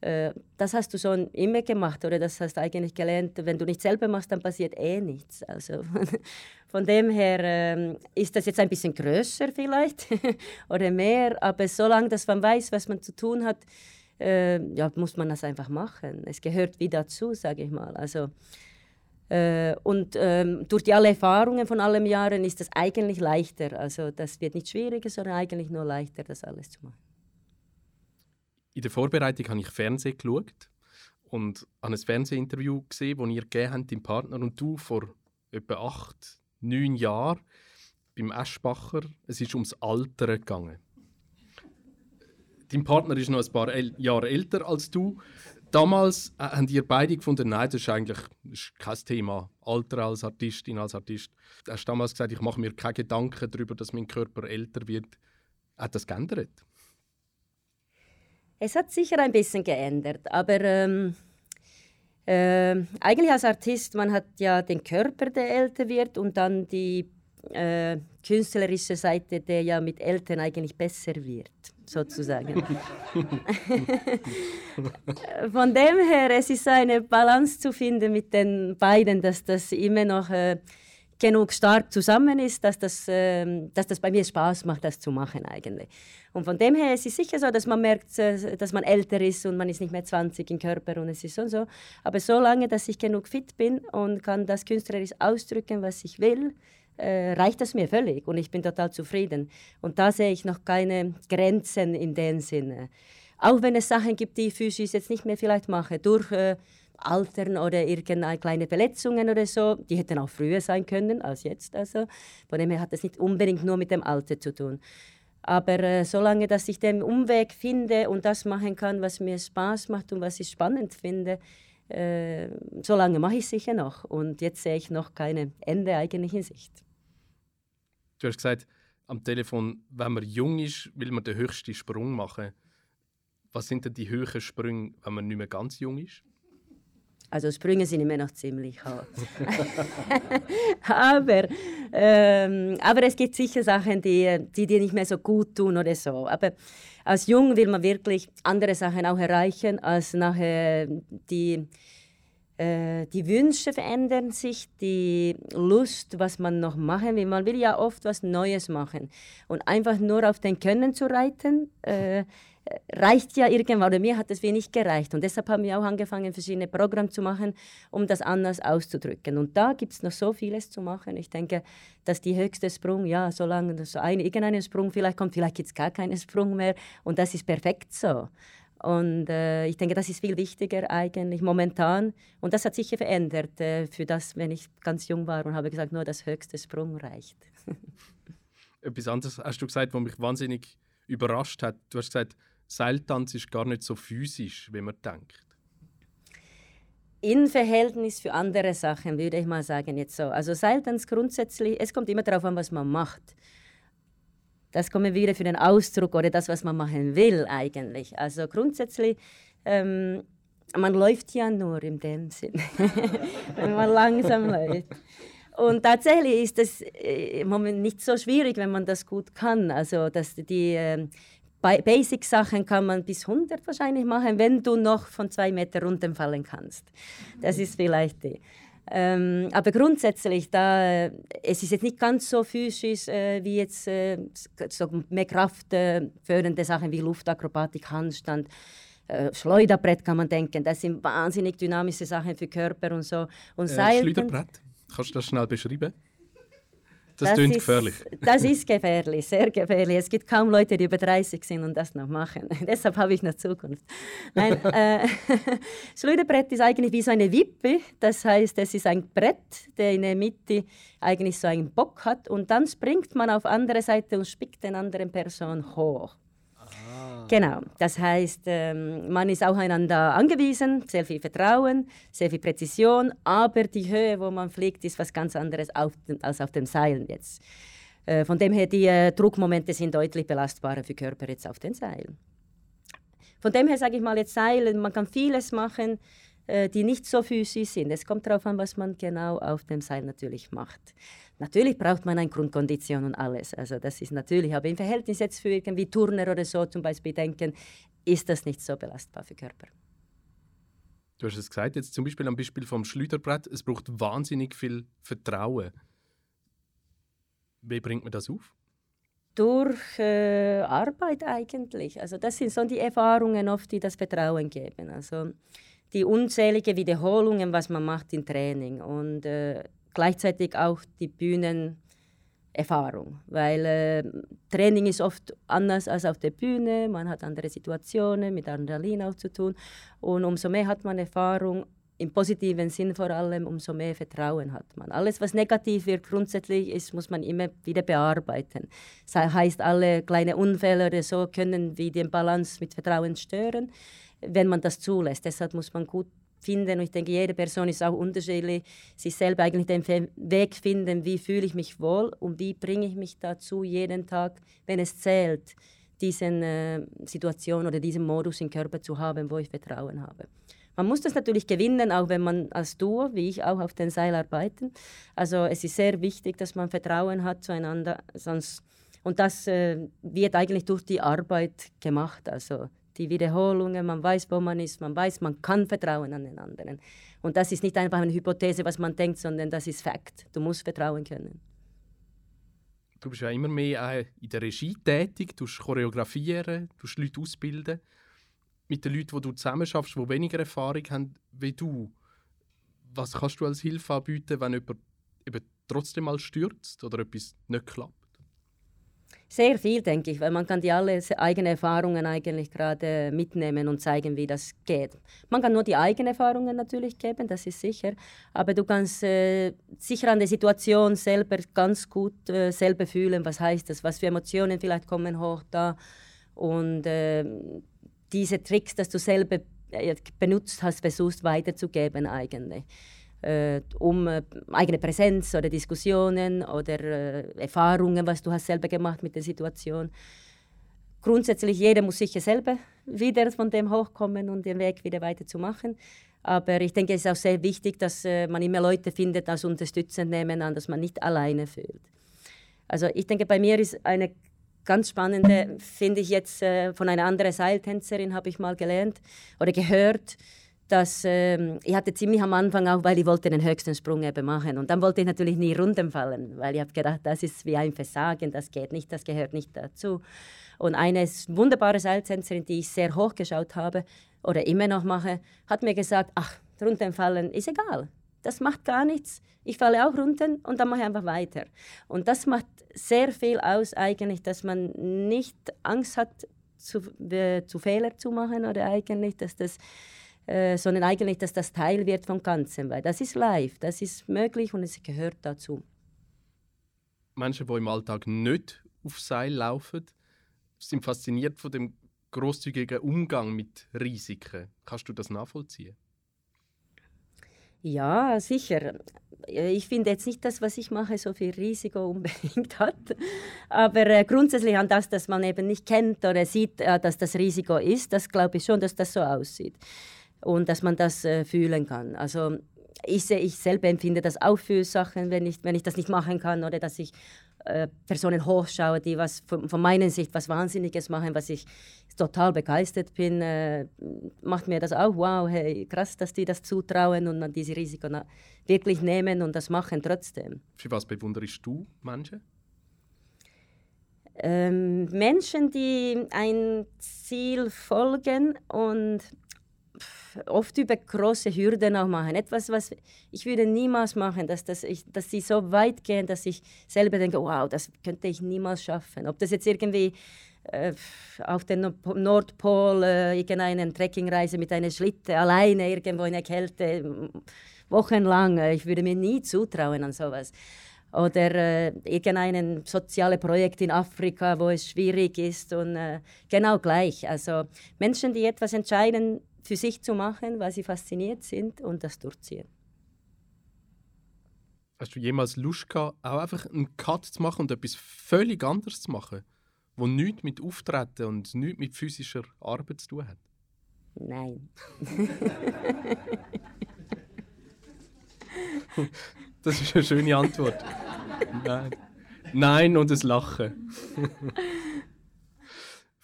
Äh, das hast du schon immer gemacht oder das hast du eigentlich gelernt. Wenn du nicht selber machst, dann passiert eh nichts. Also <laughs> von dem her äh, ist das jetzt ein bisschen größer vielleicht <laughs> oder mehr, aber solange dass man weiß, was man zu tun hat, äh, ja, muss man das einfach machen. Es gehört wie dazu, sage ich mal. Also und ähm, durch die alle Erfahrungen von allen Jahren ist das eigentlich leichter. Also das wird nicht schwieriger, sondern eigentlich nur leichter, das alles zu machen. In der Vorbereitung habe ich Fernsehen geschaut und habe ein Fernsehinterview gesehen, das ihr habt, dein Partner und du, vor etwa acht, neun Jahren beim Eschbacher. Es ist ums Alter gegangen. Dein Partner ist noch ein paar Jahre älter als du. Damals äh, haben ihr beide gefunden, nein, das ist eigentlich das ist kein Thema. Alter als Artistin, als Artist. Du hast damals gesagt, ich mache mir keine Gedanken darüber, dass mein Körper älter wird. Hat das geändert? Es hat sicher ein bisschen geändert, aber ähm, äh, eigentlich als Artist, man hat ja den Körper, der älter wird und dann die äh, künstlerische Seite, der ja mit Eltern eigentlich besser wird, sozusagen. <laughs> Von dem her, es ist eine Balance zu finden mit den beiden, dass das immer noch äh, genug stark zusammen ist, dass das, äh, dass das bei mir Spaß macht, das zu machen eigentlich. Und von dem her es ist es sicher so, dass man merkt, äh, dass man älter ist und man ist nicht mehr 20 im Körper und es ist so und so. Aber solange, dass ich genug fit bin und kann das künstlerisch ausdrücken, was ich will, äh, reicht das mir völlig und ich bin total zufrieden. Und da sehe ich noch keine Grenzen in dem Sinne. Auch wenn es Sachen gibt, die ich physisch jetzt nicht mehr vielleicht mache, durch äh, Altern oder irgendeine kleine Verletzungen oder so, die hätten auch früher sein können als jetzt. Also von dem her hat das nicht unbedingt nur mit dem Alter zu tun. Aber äh, solange, dass ich den Umweg finde und das machen kann, was mir Spaß macht und was ich spannend finde, äh, solange mache ich es sicher noch. Und jetzt sehe ich noch keine Ende eigentlich in Sicht. Du hast gesagt, am Telefon, wenn man jung ist, will man den höchsten Sprung machen. Was sind denn die höchsten Sprünge, wenn man nicht mehr ganz jung ist? Also Sprünge sind immer noch ziemlich hart. <laughs> aber, ähm, aber es gibt sicher Sachen, die, die dir nicht mehr so gut tun oder so. Aber als Jung will man wirklich andere Sachen auch erreichen, als nachher die die Wünsche verändern sich, die Lust, was man noch machen will. Man will ja oft was Neues machen. Und einfach nur auf den Können zu reiten, äh, reicht ja irgendwann, oder mir hat das wenig gereicht. Und deshalb haben wir auch angefangen, verschiedene Programme zu machen, um das anders auszudrücken. Und da gibt es noch so vieles zu machen. Ich denke, dass die höchste Sprung, ja, solange so ein, irgendein Sprung vielleicht kommt, vielleicht gibt es gar keinen Sprung mehr. Und das ist perfekt so. Und äh, ich denke, das ist viel wichtiger eigentlich momentan. Und das hat sich verändert äh, für das, wenn ich ganz jung war und habe gesagt, nur das höchste Sprung reicht. <laughs> Etwas anderes hast du gesagt, was mich wahnsinnig überrascht hat. Du hast gesagt, Seiltanz ist gar nicht so physisch, wie man denkt. In Verhältnis für andere Sachen würde ich mal sagen jetzt so. Also Seiltanz grundsätzlich, es kommt immer darauf an, was man macht. Das wir wieder für den Ausdruck oder das, was man machen will eigentlich. Also grundsätzlich, ähm, man läuft ja nur in dem Sinn, <laughs> wenn man langsam läuft. Und tatsächlich ist das äh, im Moment nicht so schwierig, wenn man das gut kann. Also dass die äh, Basic-Sachen kann man bis 100 wahrscheinlich machen, wenn du noch von zwei Meter runterfallen kannst. Das ist vielleicht die. Ähm, aber grundsätzlich, da, äh, es ist jetzt nicht ganz so physisch äh, wie jetzt äh, so mehr kraftförderende äh, Sachen wie Luftakrobatik, Handstand. Äh, Schleuderbrett kann man denken, das sind wahnsinnig dynamische Sachen für Körper und so. Und äh, Schleuderbrett, kannst du das schnell beschreiben? Das, das ist gefährlich. <laughs> Das ist gefährlich, sehr gefährlich. Es gibt kaum Leute, die über 30 sind und das noch machen. <laughs> Deshalb habe ich noch Zukunft. Nein, <laughs> äh, Schleuderbrett ist eigentlich wie so eine Wippe. Das heißt, es ist ein Brett, der in der Mitte eigentlich so einen Bock hat und dann springt man auf andere Seite und spickt den anderen Person hoch. Genau, das heißt, ähm, man ist aufeinander angewiesen, sehr viel Vertrauen, sehr viel Präzision, aber die Höhe, wo man fliegt, ist was ganz anderes als auf dem Seilen jetzt. Äh, von dem her, die äh, Druckmomente sind deutlich belastbarer für Körper jetzt auf den Seilen. Von dem her sage ich mal jetzt Seilen, man kann vieles machen, äh, die nicht so physisch sind. Es kommt darauf an, was man genau auf dem Seil natürlich macht. Natürlich braucht man eine Grundkondition und alles. Also das ist natürlich, aber im Verhältnis jetzt für irgendwie Turner oder so zum Beispiel denken, ist das nicht so belastbar für Körper. Du hast es gesagt, jetzt zum Beispiel am Beispiel vom Schleuderbrett, es braucht wahnsinnig viel Vertrauen. Wie bringt man das auf? Durch äh, Arbeit eigentlich. Also das sind so die Erfahrungen oft, die das Vertrauen geben. Also die unzählige Wiederholungen, was man macht im Training und äh, gleichzeitig auch die Bühnenerfahrung, weil äh, Training ist oft anders als auf der Bühne, man hat andere Situationen mit Adrenalin auch zu tun und umso mehr hat man Erfahrung im positiven Sinn vor allem, umso mehr Vertrauen hat man. Alles, was negativ wird, grundsätzlich ist, muss man immer wieder bearbeiten. Das heißt, alle kleine Unfälle oder so können wie den Balance mit Vertrauen stören, wenn man das zulässt. Deshalb muss man gut finden und ich denke, jede Person ist auch unterschiedlich, sich selber eigentlich den Weg finden, wie fühle ich mich wohl und wie bringe ich mich dazu jeden Tag, wenn es zählt, diese äh, Situation oder diesen Modus im Körper zu haben, wo ich Vertrauen habe. Man muss das natürlich gewinnen, auch wenn man als Duo, wie ich auch, auf den Seil arbeiten. Also es ist sehr wichtig, dass man Vertrauen hat zueinander. Sonst, und das äh, wird eigentlich durch die Arbeit gemacht. Also die Wiederholungen, man weiß, wo man ist, man weiß, man kann vertrauen an den anderen. Und das ist nicht einfach eine Hypothese, was man denkt, sondern das ist Fakt. Du musst vertrauen können. Du bist ja immer mehr in der Regie tätig, du choreografieren, du Leute ausbilden mit den Leuten, die du zusammen schaffst, die weniger Erfahrung haben wie du, was kannst du als Hilfe anbieten, wenn jemand eben trotzdem mal stürzt oder etwas nicht klappt? Sehr viel, denke ich, weil man kann die alle eigenen Erfahrungen eigentlich gerade mitnehmen und zeigen, wie das geht. Man kann nur die eigenen Erfahrungen natürlich geben, das ist sicher, aber du kannst äh, sicher an der Situation selber ganz gut äh, selber fühlen, was heißt das, was für Emotionen vielleicht kommen hoch da und äh, diese Tricks, dass du selber äh, benutzt hast, versuchst weiterzugeben eigentlich. Äh, um äh, eigene Präsenz oder Diskussionen oder äh, Erfahrungen, was du hast selber gemacht mit der Situation. Grundsätzlich, jeder muss sicher selber wieder von dem hochkommen und den Weg wieder weiterzumachen. Aber ich denke, es ist auch sehr wichtig, dass man immer Leute findet, das unterstützend nehmen an, dass man nicht alleine fühlt. Also ich denke, bei mir ist eine ganz spannende, finde ich jetzt von einer anderen Seiltänzerin, habe ich mal gelernt oder gehört, dass äh, ich hatte ziemlich am Anfang auch, weil ich wollte den höchsten Sprung eben machen und dann wollte ich natürlich nie runterfallen, weil ich habe gedacht, das ist wie ein Versagen, das geht nicht, das gehört nicht dazu. Und eine wunderbare Seiltänzerin, die ich sehr hoch geschaut habe oder immer noch mache, hat mir gesagt, ach, runterfallen ist egal, das macht gar nichts. Ich falle auch runter und dann mache ich einfach weiter. Und das macht sehr viel aus eigentlich, dass man nicht Angst hat, zu, äh, zu Fehler zu machen oder eigentlich, dass das, äh, sondern eigentlich, dass das Teil wird vom Ganzen, weil das ist live, das ist möglich und es gehört dazu. Menschen, die im Alltag nicht auf Seil laufen, sind fasziniert von dem großzügigen Umgang mit Risiken. Kannst du das nachvollziehen? Ja, sicher. Ich finde jetzt nicht das, was ich mache, so viel Risiko <laughs> unbedingt hat. Aber äh, grundsätzlich an das, dass man eben nicht kennt oder sieht, äh, dass das Risiko ist, das glaube ich schon, dass das so aussieht. Und dass man das äh, fühlen kann. Also ich, ich selber empfinde das auch für Sachen, wenn ich, wenn ich das nicht machen kann oder dass ich äh, Personen hochschaue, die was von, von, meiner Sicht was Wahnsinniges machen, was ich total begeistert bin, äh, macht mir das auch, wow, hey, krass, dass die das zutrauen und dann diese Risiken wirklich nehmen und das machen trotzdem. Für was bewunderst du Menschen? Ähm, Menschen, die ein Ziel folgen und oft über große Hürden auch machen. Etwas, was ich würde niemals machen, dass, das ich, dass sie so weit gehen, dass ich selber denke, wow, das könnte ich niemals schaffen. Ob das jetzt irgendwie äh, auf den Nordpol äh, irgendeine Trekkingreise mit einer Schlitte alleine irgendwo in der Kälte wochenlang, äh, ich würde mir nie zutrauen an sowas oder äh, irgendein soziales Projekt in Afrika, wo es schwierig ist und äh, genau gleich. Also Menschen, die etwas entscheiden, für sich zu machen, weil sie fasziniert sind und das durchziehen. Hast du jemals Lust gehabt, auch einfach einen Cut zu machen und etwas völlig anderes zu machen, wo nichts mit Auftreten und nichts mit physischer Arbeit zu tun hat? Nein. <laughs> das ist eine schöne Antwort. Nein. Nein und ein Lachen. <laughs>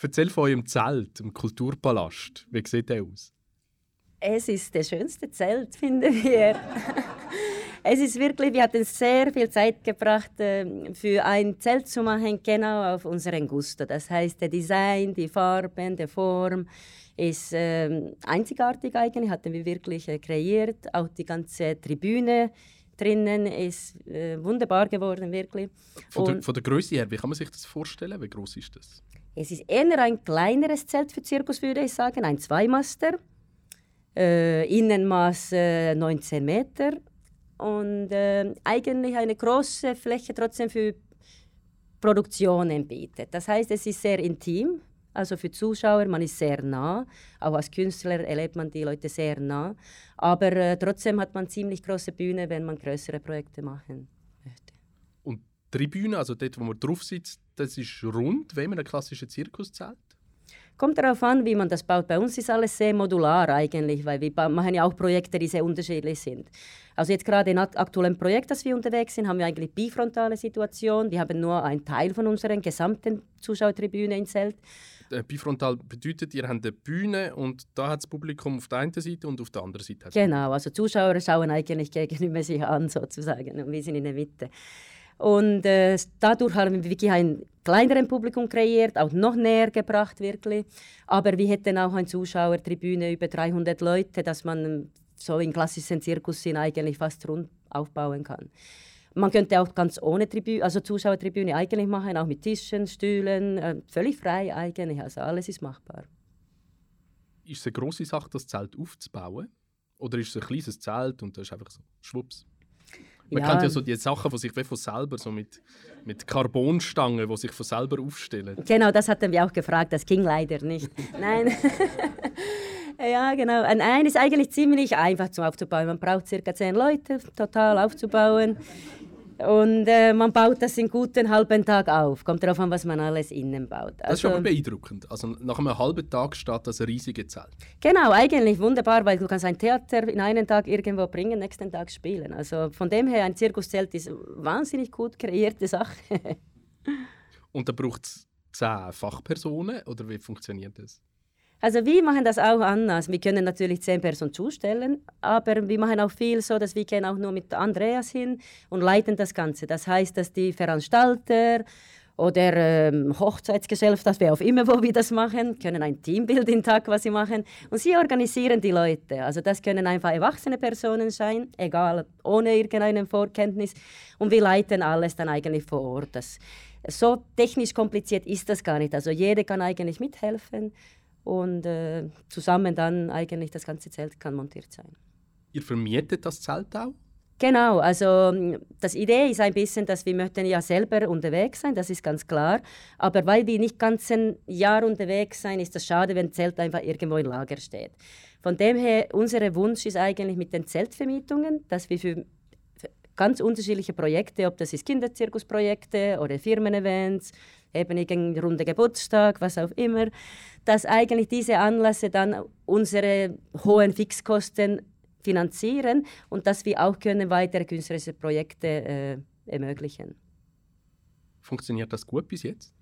Erzähl von eurem Zelt, dem Kulturpalast. Wie sieht der aus? Es ist das schönste Zelt, <laughs> finden wir. es ist wirklich, wir hatten sehr viel Zeit gebracht, ähm, für ein Zelt zu machen, genau auf unseren Gusto. Das heißt, der Design, die Farben, die Form. ist äh, einzigartig eigentlich, hatten wir wirklich äh, kreiert. Auch die ganze Tribüne drinnen ist äh, wunderbar geworden, wirklich. Von der, von der Größe her, wie kann man sich das vorstellen? Wie groß ist das? Es ist eher ein kleineres Zelt für Zirkus, würde ich sagen, ein Zweimaster. Äh, Innenmaß äh, 19 Meter und äh, eigentlich eine große Fläche trotzdem für Produktionen bietet. Das heißt, es ist sehr intim, also für Zuschauer, man ist sehr nah. Auch als Künstler erlebt man die Leute sehr nah. Aber äh, trotzdem hat man ziemlich große Bühne, wenn man größere Projekte machen möchte. Und Tribüne, also dort, wo man drauf sitzt, das ist rund, wie man ein klassisches Zirkuszelt? Kommt darauf an, wie man das baut. Bei uns ist alles sehr modular eigentlich, weil wir machen ja auch Projekte, die sehr unterschiedlich sind. Also jetzt gerade im aktuellen Projekt, das wir unterwegs sind, haben wir eigentlich bifrontale Situation. Wir haben nur einen Teil von unserer gesamten Zuschauertribüne im Zelt. Äh, bifrontal bedeutet, ihr habt eine Bühne und da hat das Publikum auf der einen Seite und auf der anderen Seite. Genau, also Zuschauer schauen eigentlich gegenüber sich an <laughs> sozusagen und wir sind in der Mitte. Und äh, dadurch haben wir wirklich ein kleineres Publikum kreiert, auch noch näher gebracht wirklich. Aber wir hätten auch eine Zuschauertribüne über 300 Leute, dass man so in klassischen Zirkus eigentlich fast rund aufbauen kann. Man könnte auch ganz ohne Tribüne, also Zuschauertribüne eigentlich machen, auch mit Tischen, Stühlen, äh, völlig frei eigentlich. Also alles ist machbar. Ist es eine große Sache, das Zelt aufzubauen? Oder ist es ein kleines Zelt und das ist einfach so schwupps? Man ja. kennt ja so die Sachen, die sich von selber so mit, mit Carbonstangen, die sich von selber aufstellen. Genau, das hatten wir auch gefragt. Das ging leider nicht. Nein. <laughs> ja, genau. Ein ist eigentlich ziemlich einfach zum aufzubauen. Man braucht circa zehn Leute total aufzubauen. Und äh, man baut das in guten halben Tag auf. Kommt darauf an, was man alles innen baut. Also, das ist also beeindruckend. Also nach einem halben Tag steht das riesige Zelt. Genau, eigentlich wunderbar, weil du kannst ein Theater in einen Tag irgendwo bringen, nächsten Tag spielen. Also von dem her, ein Zirkuszelt ist eine wahnsinnig gut kreierte Sache. <laughs> Und da braucht es zehn Fachpersonen oder wie funktioniert das? Also wir machen das auch anders. Wir können natürlich zehn Personen zustellen, aber wir machen auch viel so, dass wir gehen auch nur mit Andreas hin und leiten das Ganze. Das heißt, dass die Veranstalter oder ähm, Hochzeitsgesellschaft, das auch immer, wo wir das machen, können ein Teambild den Tag, was sie machen. Und sie organisieren die Leute. Also das können einfach erwachsene Personen sein, egal, ohne irgendeine Vorkenntnis. Und wir leiten alles dann eigentlich vor Ort. Das, so technisch kompliziert ist das gar nicht. Also jeder kann eigentlich mithelfen und äh, zusammen dann eigentlich das ganze Zelt kann montiert sein. Ihr vermietet das Zelt auch? Genau, also das Idee ist ein bisschen, dass wir möchten ja selber unterwegs sein, das ist ganz klar. Aber weil wir nicht ganz ein Jahr unterwegs sein, ist das schade, wenn Zelt einfach irgendwo im Lager steht. Von dem her, unser Wunsch ist eigentlich mit den Zeltvermietungen, dass wir für ganz unterschiedliche Projekte, ob das ist Kinderzirkusprojekte oder Firmen-Events, eben irgendein runder Geburtstag, was auch immer, dass eigentlich diese Anlässe dann unsere hohen Fixkosten finanzieren und dass wir auch können weitere künstlerische Projekte äh, ermöglichen. Funktioniert das gut bis jetzt?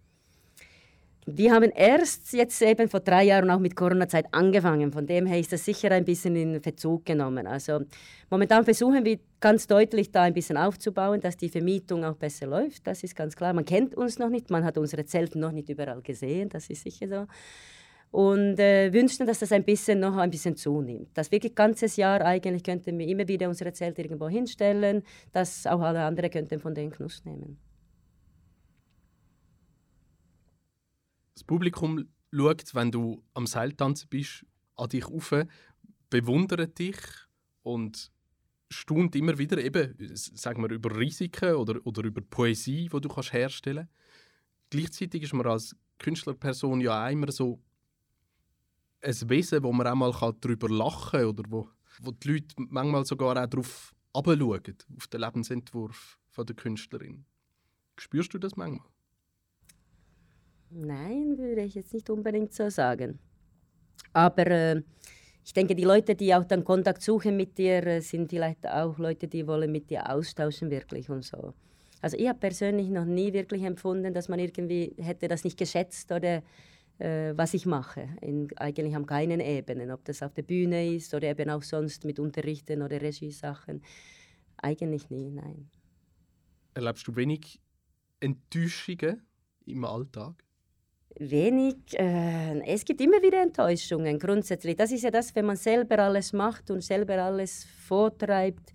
Wir haben erst jetzt eben vor drei Jahren auch mit Corona-Zeit angefangen. Von dem her ist das sicher ein bisschen in Verzug genommen. Also momentan versuchen wir ganz deutlich da ein bisschen aufzubauen, dass die Vermietung auch besser läuft. Das ist ganz klar. Man kennt uns noch nicht, man hat unsere Zelte noch nicht überall gesehen. Das ist sicher so. Und äh, wünschen, dass das ein bisschen noch ein bisschen zunimmt. Das wirklich ganzes Jahr eigentlich könnten wir immer wieder unsere Zelte irgendwo hinstellen, dass auch alle anderen könnten von den Genuss nehmen. Das Publikum schaut, wenn du am Seiltanzen bist, an dich auf, bewundert dich und staunt immer wieder eben, sagen wir, über Risiken oder, oder über Poesie, die du kannst herstellen kannst. Gleichzeitig ist man als Künstlerperson ja auch immer so ein Wesen, wo man auch mal darüber lachen kann oder wo, wo die Leute manchmal sogar auch darauf abschauen, auf den Lebensentwurf der Künstlerin. Spürst du das manchmal? Nein, würde ich jetzt nicht unbedingt so sagen. Aber äh, ich denke, die Leute, die auch dann Kontakt suchen mit dir, äh, sind vielleicht auch Leute, die wollen mit dir austauschen wirklich und so. Also ich habe persönlich noch nie wirklich empfunden, dass man irgendwie hätte das nicht geschätzt oder äh, was ich mache. In, eigentlich an keinen Ebenen, ob das auf der Bühne ist oder eben auch sonst mit Unterrichten oder Regiesachen. Eigentlich nie, nein. Erlebst du wenig Enttäuschungen im Alltag? Wenig. Äh, es gibt immer wieder Enttäuschungen, grundsätzlich. Das ist ja das, wenn man selber alles macht und selber alles vortreibt,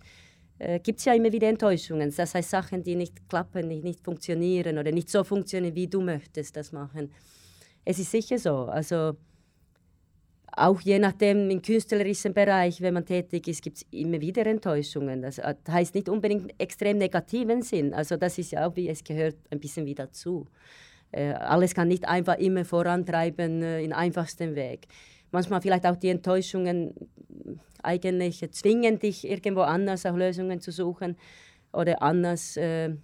äh, gibt es ja immer wieder Enttäuschungen. Das heißt, Sachen, die nicht klappen, nicht, nicht funktionieren oder nicht so funktionieren, wie du möchtest das machen. Es ist sicher so. Also, auch je nachdem im künstlerischen Bereich, wenn man tätig ist, gibt es immer wieder Enttäuschungen. Das heißt nicht unbedingt extrem negativen Sinn. Also das ist ja auch, wie es gehört, ein bisschen wie dazu. Äh, alles kann nicht einfach immer vorantreiben äh, in einfachsten Weg. Manchmal vielleicht auch die Enttäuschungen eigentlich zwingen dich irgendwo anders auch Lösungen zu suchen oder anders äh,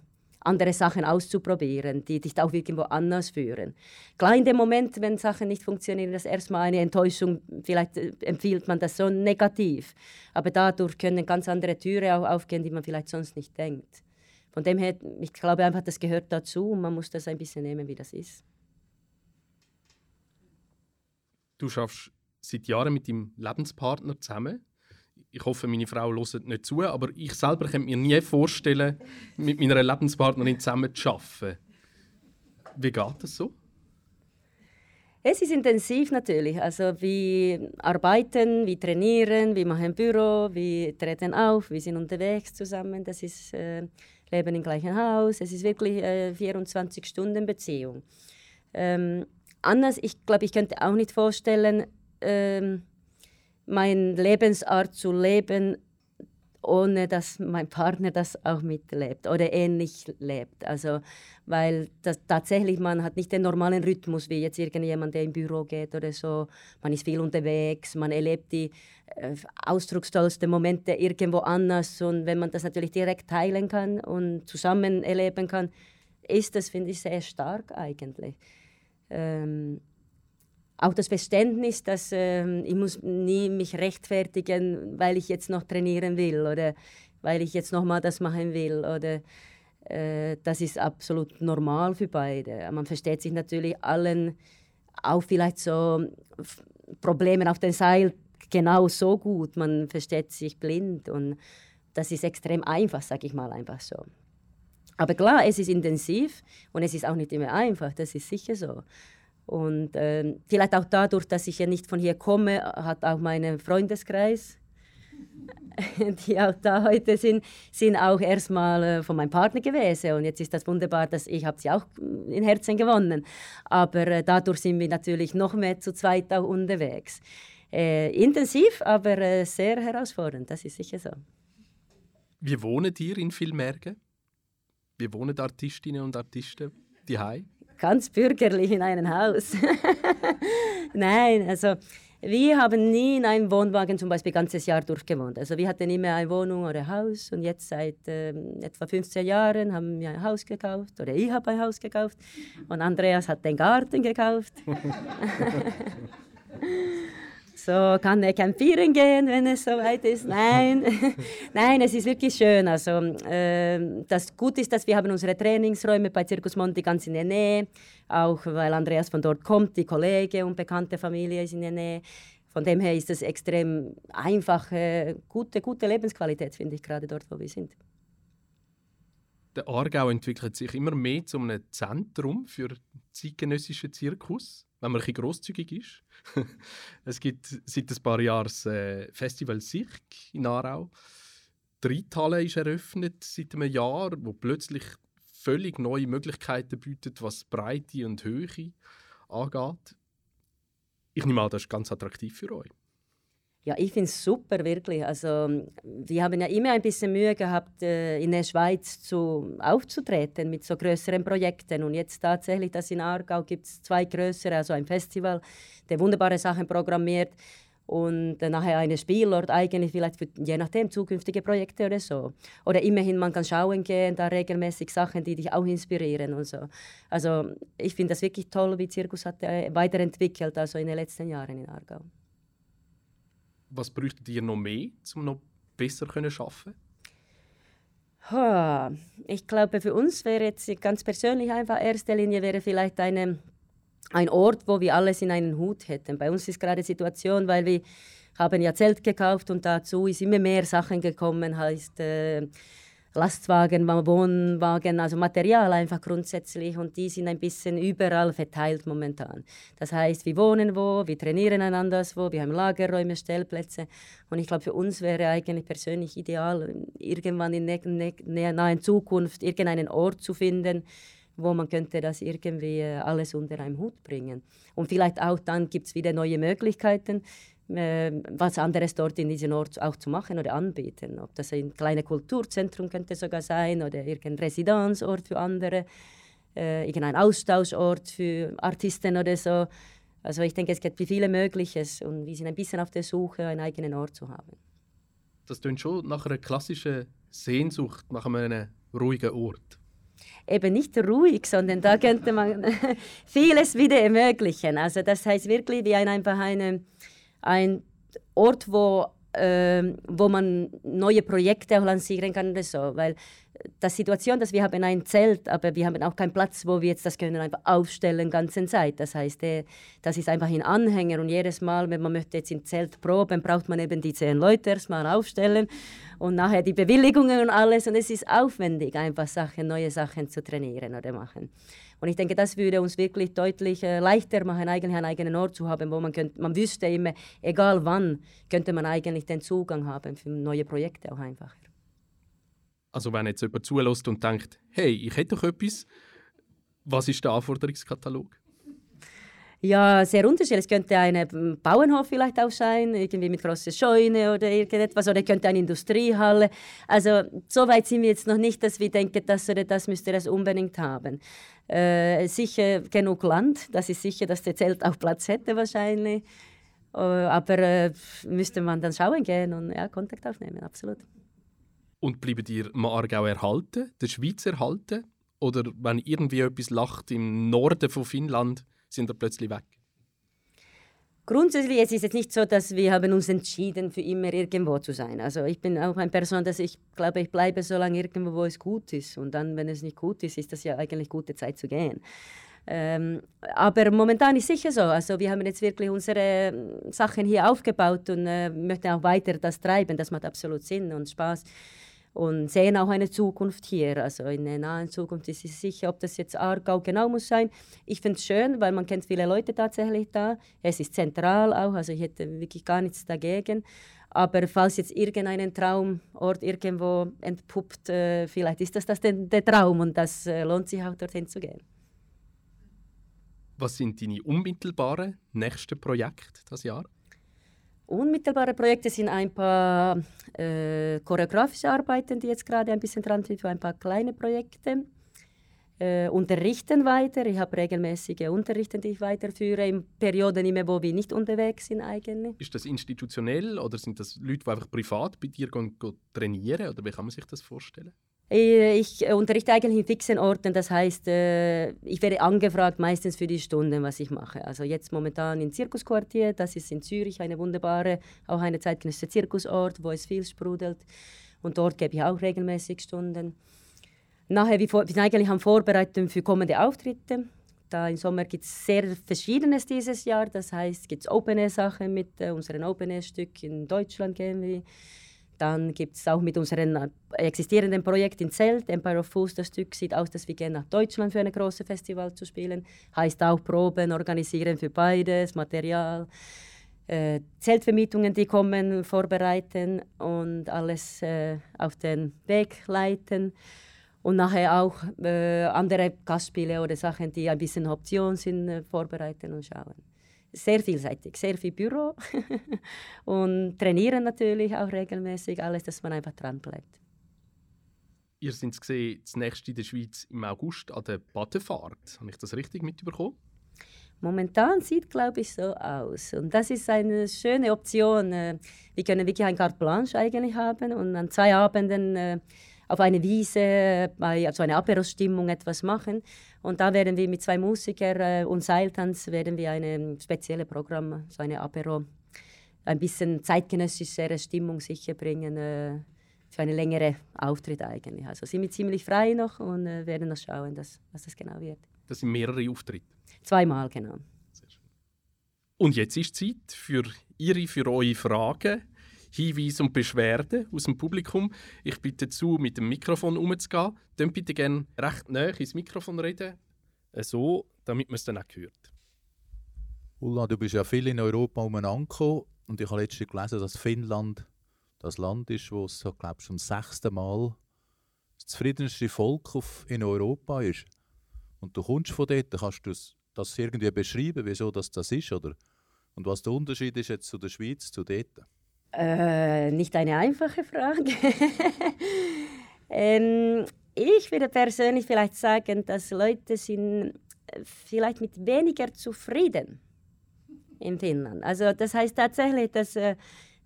andere Sachen auszuprobieren, die dich auch irgendwo anders führen. Klar, in dem Moment, wenn Sachen nicht funktionieren, ist erstmal eine Enttäuschung, vielleicht äh, empfiehlt man das so negativ, aber dadurch können ganz andere Türen auch aufgehen, die man vielleicht sonst nicht denkt. Von dem her, ich glaube einfach, das gehört dazu und man muss das ein bisschen nehmen, wie das ist. Du schaffst seit Jahren mit deinem Lebenspartner zusammen ich hoffe, meine Frau hört nicht zu, aber ich selber könnte mir nie vorstellen, mit meiner Lebenspartnerin zusammen zu arbeiten. Wie geht das so? Es ist intensiv natürlich. Also wir arbeiten, wir trainieren, wir machen Büro, wir treten auf, wir sind unterwegs zusammen. Das ist äh, Leben im gleichen Haus. Es ist wirklich äh, 24 Stunden Beziehung. Ähm, anders, ich glaube, ich könnte auch nicht vorstellen, ähm, meine Lebensart zu leben, ohne dass mein Partner das auch mitlebt oder ähnlich lebt. Also, weil das, tatsächlich man hat nicht den normalen Rhythmus wie jetzt irgendjemand, der im Büro geht oder so. Man ist viel unterwegs, man erlebt die äh, ausdruckstollsten Momente irgendwo anders und wenn man das natürlich direkt teilen kann und zusammen erleben kann, ist das, finde ich, sehr stark eigentlich. Ähm, auch das Verständnis, dass äh, ich muss nie mich rechtfertigen, weil ich jetzt noch trainieren will oder weil ich jetzt noch mal das machen will oder äh, das ist absolut normal für beide. Man versteht sich natürlich allen auch vielleicht so Probleme auf dem Seil genau so gut. Man versteht sich blind und das ist extrem einfach, sage ich mal einfach so. Aber klar, es ist intensiv und es ist auch nicht immer einfach, das ist sicher so. Und äh, vielleicht auch dadurch, dass ich ja nicht von hier komme, hat auch mein Freundeskreis, <laughs> die auch da heute sind, sind auch erstmal äh, von meinem Partner gewesen. Und jetzt ist das wunderbar, dass ich sie auch in Herzen gewonnen. Aber äh, dadurch sind wir natürlich noch mehr zu zweit auch unterwegs. Äh, intensiv, aber äh, sehr herausfordernd, das ist sicher so. Wie wohnen ihr in Vilmergen? Wie wohnen Artistinnen und Artisten die ganz bürgerlich in einem Haus. <laughs> Nein, also wir haben nie in einem Wohnwagen zum Beispiel ganzes Jahr durchgewohnt. Also wir hatten immer eine Wohnung oder ein Haus und jetzt seit ähm, etwa 15 Jahren haben wir ein Haus gekauft oder ich habe ein Haus gekauft und Andreas hat den Garten gekauft. <laughs> so kann er campieren gehen, wenn es soweit ist. Nein, <laughs> nein, es ist wirklich schön. Also äh, das Gute ist, dass wir haben unsere Trainingsräume bei Circus Monti ganz in der Nähe, auch weil Andreas von dort kommt, die Kollege und bekannte Familie ist in der Nähe. Von dem her ist es extrem einfache, gute, gute Lebensqualität, finde ich, gerade dort, wo wir sind. Der Aargau entwickelt sich immer mehr zu einem Zentrum für zeitgenössischen Zirkus wenn man ein bisschen grosszügig ist. <laughs> es gibt seit ein paar Jahren äh, Festival Sich in Aarau. Die ist eröffnet seit einem Jahr, wo plötzlich völlig neue Möglichkeiten bietet, was Breite und Höhe angeht. Ich nehme an, das ist ganz attraktiv für euch. Ja, ich finde es super, wirklich. Also, wir haben ja immer ein bisschen Mühe gehabt, äh, in der Schweiz zu, aufzutreten mit so größeren Projekten. Und jetzt tatsächlich, das in Aargau gibt es zwei größere, also ein Festival, der wunderbare Sachen programmiert und äh, nachher ein Spielort eigentlich vielleicht für, je nachdem zukünftige Projekte oder so. Oder immerhin, man kann schauen gehen, da regelmäßig Sachen, die dich auch inspirieren und so. Also ich finde das wirklich toll, wie Zirkus hat äh, weiterentwickelt, also in den letzten Jahren in Aargau was bräuchtet ihr noch mehr, um noch besser zu arbeiten? Ich glaube, für uns wäre jetzt ganz persönlich einfach erste Linie wäre vielleicht eine, ein Ort, wo wir alles in einen Hut hätten. Bei uns ist gerade die Situation, weil wir haben ja Zelt gekauft und dazu ist immer mehr Sachen gekommen, heißt äh, Lastwagen, Wohnwagen, also Material einfach grundsätzlich und die sind ein bisschen überall verteilt momentan. Das heißt, wir wohnen wo, wir trainieren einander wo, wir haben Lagerräume, Stellplätze und ich glaube, für uns wäre eigentlich persönlich ideal, irgendwann in der nahen Zukunft irgendeinen Ort zu finden, wo man könnte das irgendwie äh, alles unter einem Hut bringen. Und vielleicht auch dann gibt es wieder neue Möglichkeiten äh, was anderes dort in diesem Ort auch zu machen oder anbieten. Ob das ein kleines Kulturzentrum könnte sogar sein oder irgendein Residenzort für andere, äh, irgendein Austauschort für Artisten oder so. Also ich denke, es gibt viele Mögliches und wir sind ein bisschen auf der Suche, einen eigenen Ort zu haben. Das klingt schon nach einer klassischen Sehnsucht, nach einem ruhigen Ort. Eben nicht ruhig, sondern da könnte man <laughs> vieles wieder ermöglichen. Also das heißt wirklich wie ein, einfach eine ein Ort, wo, äh, wo man neue Projekte lancieren kann oder so. Weil die Situation, dass wir haben ein Zelt, aber wir haben auch keinen Platz, wo wir jetzt das können einfach aufstellen ganze Zeit. Das heißt, der, das ist einfach ein Anhänger und jedes Mal, wenn man möchte jetzt im Zelt proben, braucht man eben die zehn Leute erstmal aufstellen und nachher die Bewilligungen und alles und es ist aufwendig, einfach Sachen, neue Sachen zu trainieren oder machen. Und ich denke, das würde uns wirklich deutlich äh, leichter machen, eigentlich einen eigenen Ort zu haben, wo man, könnt, man wüsste immer, egal wann, könnte man eigentlich den Zugang haben für neue Projekte auch einfacher. Also wenn jetzt jemand zulässt und denkt, hey, ich hätte doch etwas, was ist der Anforderungskatalog? Ja, sehr unterschiedlich. Es könnte ein Bauernhof vielleicht auch sein, irgendwie mit großer Scheune oder irgendetwas, oder könnte eine Industriehalle. Also so weit sind wir jetzt noch nicht, dass wir denken, das oder das müsste das unbedingt haben. Äh, sicher genug Land, das ist sicher, dass der Zelt auch Platz hätte wahrscheinlich. Äh, aber äh, müsste man dann schauen gehen und ja, Kontakt aufnehmen, absolut. Und bleibt ihr im Aargau erhalten, der Schweiz erhalten? Oder wenn irgendwie etwas lacht im Norden von Finnland, sind ihr plötzlich weg? Grundsätzlich es ist es nicht so, dass wir haben uns entschieden, für immer irgendwo zu sein. Also ich bin auch eine Person, dass ich glaube, ich bleibe so lange irgendwo, wo es gut ist. Und dann, wenn es nicht gut ist, ist das ja eigentlich gute Zeit zu gehen. Ähm, aber momentan ist sicher so. Also wir haben jetzt wirklich unsere ähm, Sachen hier aufgebaut und äh, möchten auch weiter das treiben. Das macht absolut Sinn und Spaß und sehen auch eine Zukunft hier. Also in der nahen Zukunft ist es sicher, ob das jetzt Aargau genau muss sein. Ich finde es schön, weil man kennt viele Leute tatsächlich da. Es ist zentral auch, also ich hätte wirklich gar nichts dagegen. Aber falls jetzt irgendein Traumort irgendwo entpuppt, äh, vielleicht ist das, das der, der Traum und das äh, lohnt sich auch dorthin zu gehen. Was sind deine unmittelbaren nächsten Projekte das Jahr? Unmittelbare Projekte sind ein paar äh, choreografische Arbeiten, die jetzt gerade ein bisschen dran sind, für ein paar kleine Projekte. Äh, unterrichten weiter. Ich habe regelmäßige Unterrichten, die ich weiterführe, in Perioden, immer, wo wir nicht unterwegs sind eigentlich. Ist das institutionell oder sind das Leute, die einfach privat bei dir gehen, gehen trainieren? Oder wie kann man sich das vorstellen? Äh, ich unterrichte eigentlich in fixen Orten, das heißt, äh, ich werde angefragt meistens für die Stunden, was ich mache. Also jetzt momentan im Zirkusquartier, das ist in Zürich eine wunderbare, auch eine zeitgenössische Zirkusort, wo es viel sprudelt. Und dort gebe ich auch regelmäßig Stunden. Nachher, wir sind eigentlich am Vorbereiten für kommende Auftritte. Da im Sommer gibt es sehr Verschiedenes dieses Jahr. Das heißt, gibt es Open-Air-Sachen mit äh, unseren Open-Air-Stück in Deutschland gehen wir. Dann gibt es auch mit unserem äh, existierenden Projekt in Zelt, Empire of Fools, das Stück sieht aus, dass wir gehen nach Deutschland für ein großes Festival zu spielen. Heißt auch Proben organisieren für beides, Material, äh, Zeltvermietungen, die kommen, vorbereiten und alles äh, auf den Weg leiten. Und nachher auch äh, andere Gastspiele oder Sachen, die ein bisschen Option sind, äh, vorbereiten und schauen sehr vielseitig, sehr viel Büro <laughs> und trainieren natürlich auch regelmäßig, alles, dass man einfach dran bleibt. Ihr seid gesehen, das nächste in der Schweiz im August an der Badefahrt. Habe ich das richtig mitbekommen? Momentan sieht, glaube ich, so aus. Und das ist eine schöne Option. Äh, wir können wirklich ein Carte Blanche eigentlich haben und an zwei Abenden äh, auf eine Wiese, bei also eine Aperosstimmung etwas machen. Und da werden wir mit zwei Musikern äh, und Seiltanz werden wir ein spezielles Programm, so eine Apero, ein bisschen zeitgenössischere Stimmung sicher bringen äh, für einen längeren Auftritt eigentlich. Also sind wir ziemlich frei noch und äh, werden noch schauen, dass, was das genau wird. Das sind mehrere Auftritte? Zweimal, genau. Und jetzt ist Zeit für Ihre, für eure Fragen. Hinweise und Beschwerden aus dem Publikum. Ich bitte zu, mit dem Mikrofon umzugehen. Dann bitte gerne recht nah ins Mikrofon reden, so, damit man es dann auch hört. Ulla, du bist ja viel in Europa umeinander und ich habe letztens gelesen, dass Finnland das Land ist, wo es, glaube ich, zum sechsten Mal das zufriedenste Volk in Europa ist. Und du kommst von dort, kannst du das irgendwie beschreiben, wieso das, das ist, oder? Und was der Unterschied ist jetzt zu der Schweiz, zu dort? Äh, nicht eine einfache Frage. <laughs> ähm, ich würde persönlich vielleicht sagen, dass Leute sind äh, vielleicht mit weniger zufrieden in Finnland. Also das heißt tatsächlich, dass äh,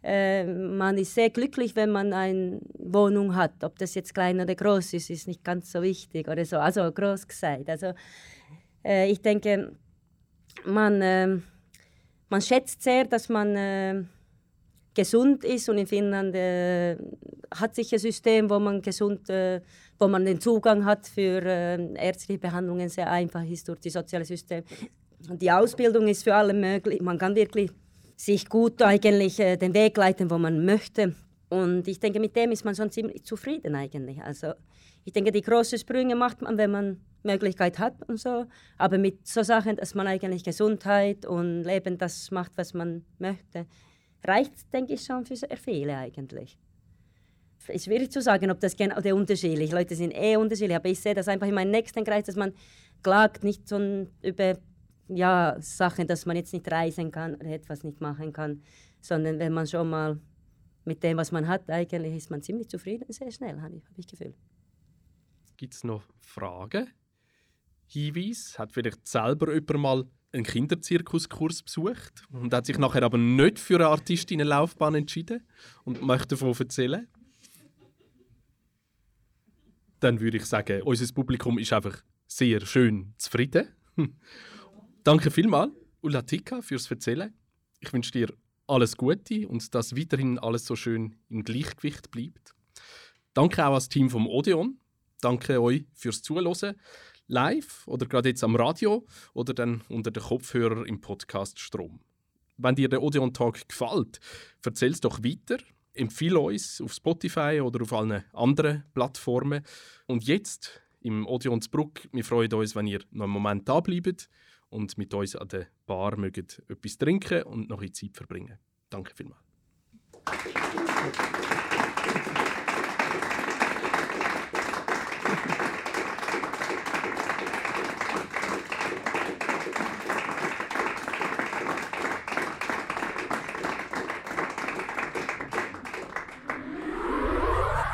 äh, man ist sehr glücklich, wenn man eine Wohnung hat. Ob das jetzt klein oder groß ist, ist nicht ganz so wichtig oder so. Also groß gesagt. Also äh, ich denke, man, äh, man schätzt sehr, dass man gesund ist und in Finnland äh, hat sich ein System, wo man gesund, äh, wo man den Zugang hat für äh, ärztliche Behandlungen sehr einfach ist durch das soziale System. Und die Ausbildung ist für alle möglich. Man kann wirklich sich gut eigentlich äh, den Weg leiten, wo man möchte. Und ich denke, mit dem ist man schon ziemlich zufrieden eigentlich. Also ich denke, die großen Sprünge macht man, wenn man Möglichkeit hat und so. Aber mit so Sachen, dass man eigentlich Gesundheit und Leben das macht, was man möchte, reicht, denke ich, schon für viele eigentlich. Ist schwierig zu sagen, ob das genau Unterschied ist. Leute sind eh unterschiedlich, aber ich sehe das einfach in meinem nächsten Kreis, dass man klagt nicht so über ja, Sachen, dass man jetzt nicht reisen kann oder etwas nicht machen kann, sondern wenn man schon mal mit dem, was man hat, eigentlich ist man ziemlich zufrieden, sehr schnell, habe ich, hab ich Gefühl. Gibt es noch Fragen? Hinweis? Hat vielleicht selber jemand mal einen Kinderzirkuskurs besucht und hat sich nachher aber nicht für eine Artistinnenlaufbahn entschieden und möchte davon erzählen? Dann würde ich sagen, unser Publikum ist einfach sehr schön zufrieden. <laughs> Danke vielmals, Ulla Tika, fürs Erzählen. Ich wünsche dir alles Gute und dass weiterhin alles so schön im Gleichgewicht bleibt. Danke auch ans Team vom Odeon. Danke euch fürs Zuhören live oder gerade jetzt am Radio oder dann unter den Kopfhörer im Podcast Strom. Wenn dir der Odeon Talk gefällt, erzähl es doch weiter. Empfehle uns auf Spotify oder auf allen anderen Plattformen. Und jetzt im Odeon Bruck, wir freuen uns, wenn ihr noch einen Moment da bleibt und mit uns an der Bar mögt etwas trinken und noch Zeit verbringen. Danke vielmals.